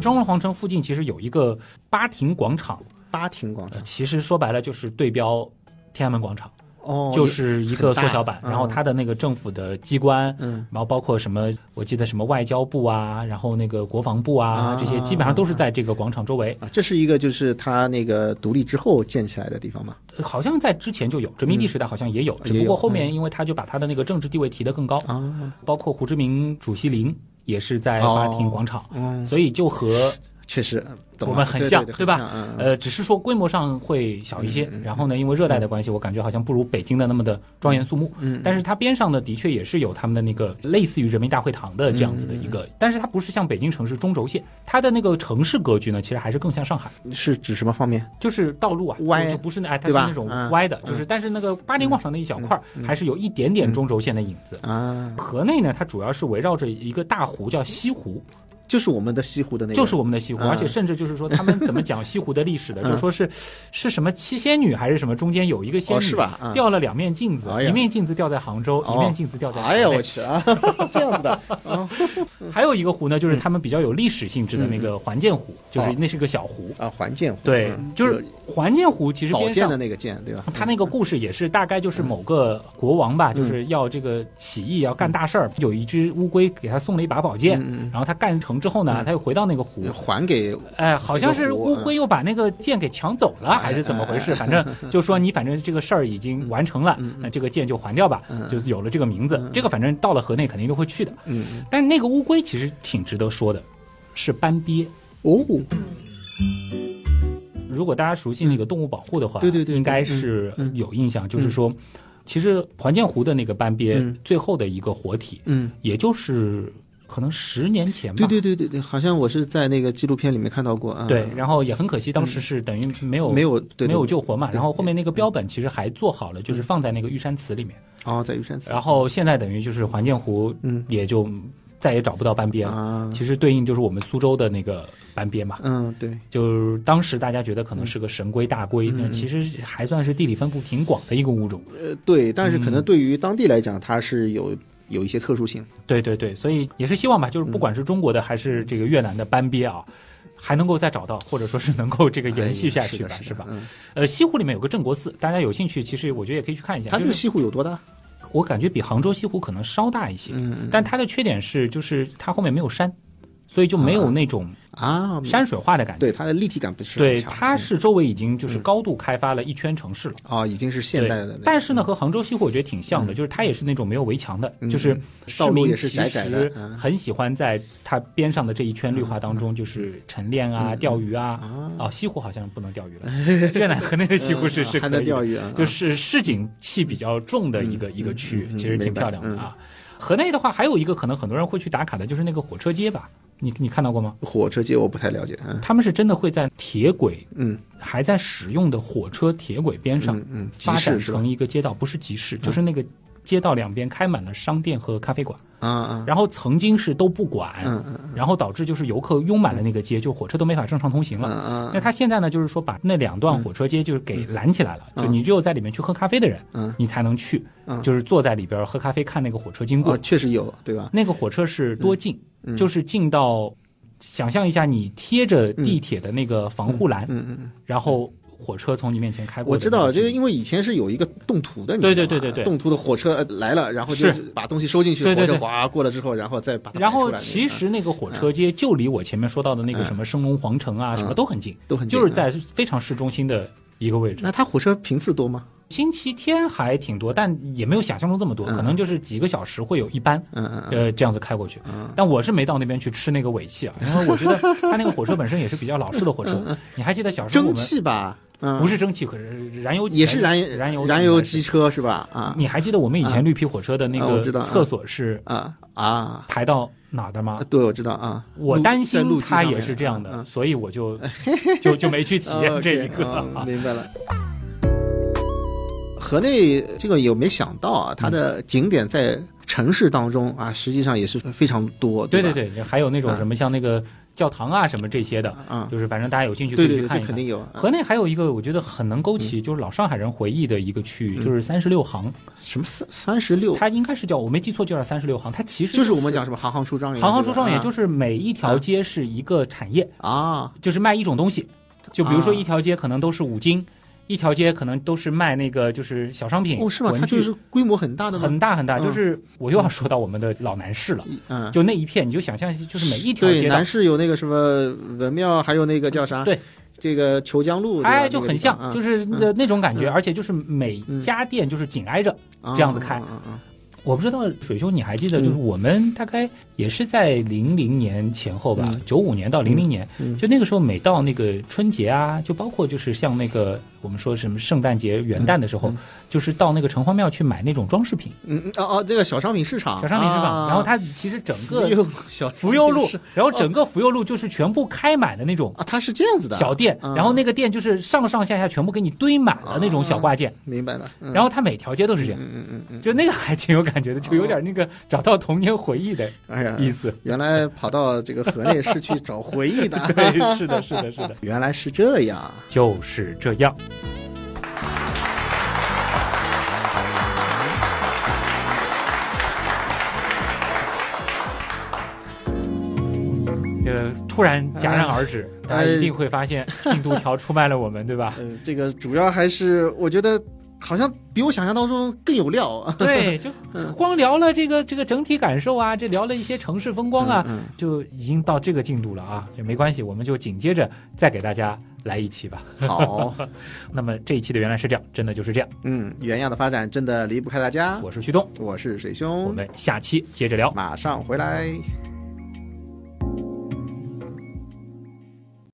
Speaker 2: 中文皇城附近其实有一个巴亭广场，
Speaker 3: 巴亭广
Speaker 2: 呃，
Speaker 3: 场
Speaker 2: 其实说白了就是对标天安门广场，
Speaker 3: 哦，
Speaker 2: 就是一个缩小版。然后它的那个政府的机关，
Speaker 3: 嗯
Speaker 2: 然后包括什么，我记得什么外交部啊，然后那个国防部啊，
Speaker 3: 啊
Speaker 2: 这些基本上都是在这个广场周围。
Speaker 3: 啊，这是一个就是他那个独立之后建起来的地方嘛？
Speaker 2: 好像在之前就有，殖民地时代好像也有，只不过后面因为他就把他的那个政治地位提得更高，
Speaker 3: 啊，
Speaker 2: 包括胡志明主席陵也是在巴亭广场，
Speaker 3: 嗯，
Speaker 2: 所以就和
Speaker 3: 确实，
Speaker 2: 我们很像，
Speaker 3: 对
Speaker 2: 吧？呃，只是说规模上会小一些。然后呢，因为热带的关系，我感觉好像不如北京的那么的庄严肃穆。
Speaker 3: 嗯
Speaker 2: 但是它边上呢，的确也是有他们的那个类似于人民大会堂的这样子的一个，但是它不是像北京城市中轴线，它的那个城市格局呢，其实还是更像上海，
Speaker 3: 是指什么方面？
Speaker 2: 就是道路啊，
Speaker 3: 歪
Speaker 2: 就就不是那哎，它是那种
Speaker 3: 嗯。
Speaker 2: 歪的，就是但是那个巴黎广场那一小块儿还是有一点点中轴线的影子。
Speaker 3: 啊，
Speaker 2: 河内呢，它主要是围绕着一个大湖叫西湖，
Speaker 3: 就是我们的西湖的那个，
Speaker 2: 就是我们的西湖，
Speaker 3: 嗯。
Speaker 2: 而且甚至就是说他们怎么讲西湖的历史的，
Speaker 3: 嗯。
Speaker 2: 就说是是什么七仙女还是什么，中间有一个仙
Speaker 3: 哦
Speaker 2: 女
Speaker 3: 是吧？嗯。
Speaker 2: 掉了两面镜子
Speaker 3: 哎，
Speaker 2: 一面镜子掉在杭州，
Speaker 3: 哦。
Speaker 2: 一面镜子掉在河
Speaker 3: 哎呀，我去啊，[LAUGHS] 这样子的，啊 [LAUGHS]
Speaker 2: 还有一个湖呢，就是他们比较有历史性质的那个环建湖，就是
Speaker 3: 哦
Speaker 2: 那是个小湖。
Speaker 3: 啊，环建湖，
Speaker 2: 对
Speaker 3: 嗯，
Speaker 2: 就是环建湖，其实
Speaker 3: 宝
Speaker 2: 边上
Speaker 3: 剑的那个剑，对吧？
Speaker 2: 他那个故事也是大概就是某个国王吧，就是要这个起义要干大事儿，有一只乌龟给他送了一把宝剑，
Speaker 3: 嗯。
Speaker 2: 然后他干成之后呢，他又回到那个湖，
Speaker 3: 还给
Speaker 2: 哎，好像是乌龟又把那个剑给抢走了，还是怎么回事？反正就说你反正这个事儿已经完成了，那这个剑就还掉吧，就是有了这个名字。这个反正到了河内肯定都会去的。
Speaker 3: 嗯
Speaker 2: 但是那个乌龟其实挺值得说的，是斑鳖。
Speaker 3: 哦，
Speaker 2: 如果大家熟悉那个动物保护的话，
Speaker 3: 对对对
Speaker 2: 应该是有印象，就是说，其实环建湖的那个斑鳖
Speaker 3: 嗯。
Speaker 2: 最后的一个活体，
Speaker 3: 嗯。
Speaker 2: 也就是可能十年前吧。
Speaker 3: 对对对对对，好像我是在那个纪录片里面看到过啊。
Speaker 2: 对，然后也很可惜，当时是等于没有
Speaker 3: 没有
Speaker 2: 没有救活嘛。然后后面那个标本其实还做好了，就是放在那个玉山祠里面。
Speaker 3: 哦，在玉山祠。
Speaker 2: 然后现在等于就是环建湖，
Speaker 3: 嗯
Speaker 2: 也就再也找不到斑鳖了。
Speaker 3: 啊，
Speaker 2: 其实对应就是我们苏州的那个斑鳖嘛，
Speaker 3: 嗯，对，
Speaker 2: 就是当时大家觉得可能是个神龟大龟，
Speaker 3: 嗯
Speaker 2: 其实还算是地理分布挺广的一个物种。
Speaker 3: 呃，对，但是可能
Speaker 2: 嗯
Speaker 3: 对于当地来讲，它是有有一些特殊性。
Speaker 2: 对对对，所以也是希望吧，就是不管是中国的还是这个越南的班鳖啊，还能够再找到，或者说是能够这个延续下去吧，
Speaker 3: 哎是
Speaker 2: 吧？
Speaker 3: 嗯，
Speaker 2: 呃，西湖里面有个镇国寺，大家有兴趣，其实我觉得也可以去看一下。
Speaker 3: 它这个西湖有多大？
Speaker 2: 我感觉比杭州西湖可能稍大一些，
Speaker 3: 嗯
Speaker 2: 但它的缺点是就是它后面没有山，所以就没有那种
Speaker 3: 啊，
Speaker 2: 山水画的感觉。
Speaker 3: 对它的立体感不是很
Speaker 2: 对，它是周围已经就是高度开发了一圈城市了。
Speaker 3: 哦，已经是现代的那个。
Speaker 2: 但是呢，和杭州西湖我觉得挺像的，就是它也是那种没有围墙的，
Speaker 3: 嗯
Speaker 2: 就是市
Speaker 3: 道路也是
Speaker 2: 民其
Speaker 3: 窄窄的
Speaker 2: 实
Speaker 3: 嗯
Speaker 2: 很喜欢在它边上的这一圈绿化当中，就是晨练啊、钓鱼啊。
Speaker 3: 啊，
Speaker 2: 哦，西湖好像不能钓鱼了，[LAUGHS] 越南河内的西湖是是可以
Speaker 3: 钓鱼啊，
Speaker 2: 就是市井气比较重的一个一个区域，
Speaker 3: 嗯
Speaker 2: 其实挺漂亮的啊。河内的话，还有一个可能很多人会去打卡的，就是那个火车街吧？你你看到过吗？
Speaker 3: 火车街我不太了解。嗯
Speaker 2: 他们是真的会在铁轨
Speaker 3: 嗯
Speaker 2: 还在使用的火车铁轨边上
Speaker 3: 嗯嗯，
Speaker 2: 发展成？一个街道，不是集市，就是那个街道两边开满了商店和咖啡馆，然后曾经是都不管，
Speaker 3: 嗯嗯
Speaker 2: 然后导致就是游客拥满了那个街，就火车都没法正常通行
Speaker 3: 嗯
Speaker 2: 了。
Speaker 3: 嗯。
Speaker 2: 那他现在呢，就是说把那两段火车街就是给拦起来了，
Speaker 3: 嗯
Speaker 2: 就你只有在里面去喝咖啡的人，
Speaker 3: 嗯。
Speaker 2: 你才能去，
Speaker 3: 嗯。
Speaker 2: 就是坐在里边喝咖啡看那个火车经过。
Speaker 3: 哦，确实有，对吧？
Speaker 2: 那个火车是多近，
Speaker 3: 嗯
Speaker 2: 就是近到，想象一下你贴着地铁的那个防护栏，
Speaker 3: 嗯嗯嗯，
Speaker 2: 然后火车从你面前开过
Speaker 3: 我知道，
Speaker 2: 的那个距离。
Speaker 3: 这个因为以前是有一个动图的，你
Speaker 2: 对对对对对。
Speaker 3: 动图的火车呃来了，然后就是。把东西收进去，
Speaker 2: 对对对。
Speaker 3: 火车哗过了之后，然后再把它
Speaker 2: 然后其实那个火车街就离我前面说到的那个什么升龙皇城啊，
Speaker 3: 嗯。
Speaker 2: 什么都很近，
Speaker 3: 都很近
Speaker 2: 就是在非常市中心的一个位置。
Speaker 3: 那它火车频次多吗？
Speaker 2: 星期天还挺多，但也没有想象中这么多，
Speaker 3: 嗯
Speaker 2: 可能就是几个小时会有一班。呃，这样子开过去，
Speaker 3: 嗯
Speaker 2: 但我是没到那边去吃那个尾气啊，因为我觉得 [LAUGHS] 它那个火车本身也是比较老式的火车。你还记得小时候我
Speaker 3: 蒸
Speaker 2: 们
Speaker 3: 汽吧，嗯，
Speaker 2: 不是蒸汽，可是燃油机
Speaker 3: 也是燃
Speaker 2: 油
Speaker 3: 燃油
Speaker 2: 燃油
Speaker 3: 机车是吧？啊
Speaker 2: 你还记得我们以前绿皮火车的那个厕所是
Speaker 3: 啊啊！
Speaker 2: 排到哪的吗？
Speaker 3: 对，我知道啊。
Speaker 2: 我担心它也是这样的，
Speaker 3: 嗯
Speaker 2: 所以我就 [LAUGHS] 就就没去体验这一个。
Speaker 3: 啊明白了。河内这个有没想到啊？它的景点在城市当中啊，实际上也是非常多，吧？
Speaker 2: 对对对，还有那种
Speaker 3: 啊。
Speaker 2: 什么像那个教堂啊什么这些的，
Speaker 3: 啊，
Speaker 2: 就是反正大家有兴趣可以去看一看。
Speaker 3: 这肯定有。啊。
Speaker 2: 河内还有一个我觉得很能勾起就是老上海人回忆的一个区域，就是三十六行，
Speaker 3: 什么三三十六，
Speaker 2: 它应该是叫我没记错就叫三十六行，它其实
Speaker 3: 就是我们讲什么行行出状元，
Speaker 2: 行行出状元，就是每一条街是一个产业，
Speaker 3: 啊。
Speaker 2: 就是卖一种东西，就比如说
Speaker 3: 啊。
Speaker 2: 一条街可能都是五金，一条街可能都是卖那个就是小商品，
Speaker 3: 哦是吗？它就是规模很大的？
Speaker 2: 很大很大，
Speaker 3: 嗯。
Speaker 2: 就是我又要说到我们的老南市了，
Speaker 3: 嗯，
Speaker 2: 就那一片，你就想象，就是每一条
Speaker 3: 对，
Speaker 2: 街道
Speaker 3: 南，市有那个什么文庙，还有那个叫啥？
Speaker 2: 对，
Speaker 3: 这个虬江路，
Speaker 2: 哎，就很像，就是那那种感觉，
Speaker 3: 嗯。
Speaker 2: 而且就是每家店就是紧挨着。
Speaker 3: 啊
Speaker 2: 这样子开我不知道水兄你还记得，
Speaker 3: 嗯
Speaker 2: 就是我们大概也是在零零年前后吧
Speaker 3: 嗯，
Speaker 2: 九五年到零零年，
Speaker 3: 嗯。
Speaker 2: 就那个时候每到那个春节啊，就包括就是像那个我们说什么圣诞节、元旦的时候，
Speaker 3: 嗯
Speaker 2: 就是到那个城隍庙去买那种装饰品，
Speaker 3: 嗯嗯哦哦，这个小商品市场，
Speaker 2: 小商品市场，
Speaker 3: 啊。
Speaker 2: 然后它其实整个 [LAUGHS]
Speaker 3: 福佑小
Speaker 2: 福佑路，然后整个福佑路就是全部开满的那种
Speaker 3: 啊，它是这样子的。
Speaker 2: 小店，
Speaker 3: 啊
Speaker 2: 然后那个店就是上上下下全部给你堆满了那种小挂件，
Speaker 3: 明白了，嗯。
Speaker 2: 然后它每条街都是这样，
Speaker 3: 嗯嗯嗯嗯，
Speaker 2: 就那个还挺有感觉的，就有点那个找到童年回忆的
Speaker 3: 哎呀，
Speaker 2: 意思。
Speaker 3: 原来跑到这个河内是去找回忆的，[LAUGHS]
Speaker 2: 对，是的，是的，是的，[LAUGHS]
Speaker 3: 原来是这样。
Speaker 2: 就是这样。呃，突然戛然而止，大家一定会发现进度条出卖了我们，对吧？
Speaker 3: 呃，这个主要还是我觉得好像比我想象当中更有料啊。[LAUGHS]
Speaker 2: 对，就光聊了这个这个整体感受啊，这聊了一些城市风光啊，
Speaker 3: 嗯
Speaker 2: 就已经到这个进度了啊，就没关系，我们就紧接着再给大家来一期吧。
Speaker 3: 嗯好，[LAUGHS]
Speaker 2: 那么这一期的原来是这样，真的就是这样。
Speaker 3: 嗯，原样的发展真的离不开大家。
Speaker 2: 我是旭东，
Speaker 3: 我是水兄我，
Speaker 2: 们下期接着聊。
Speaker 3: 马上回来。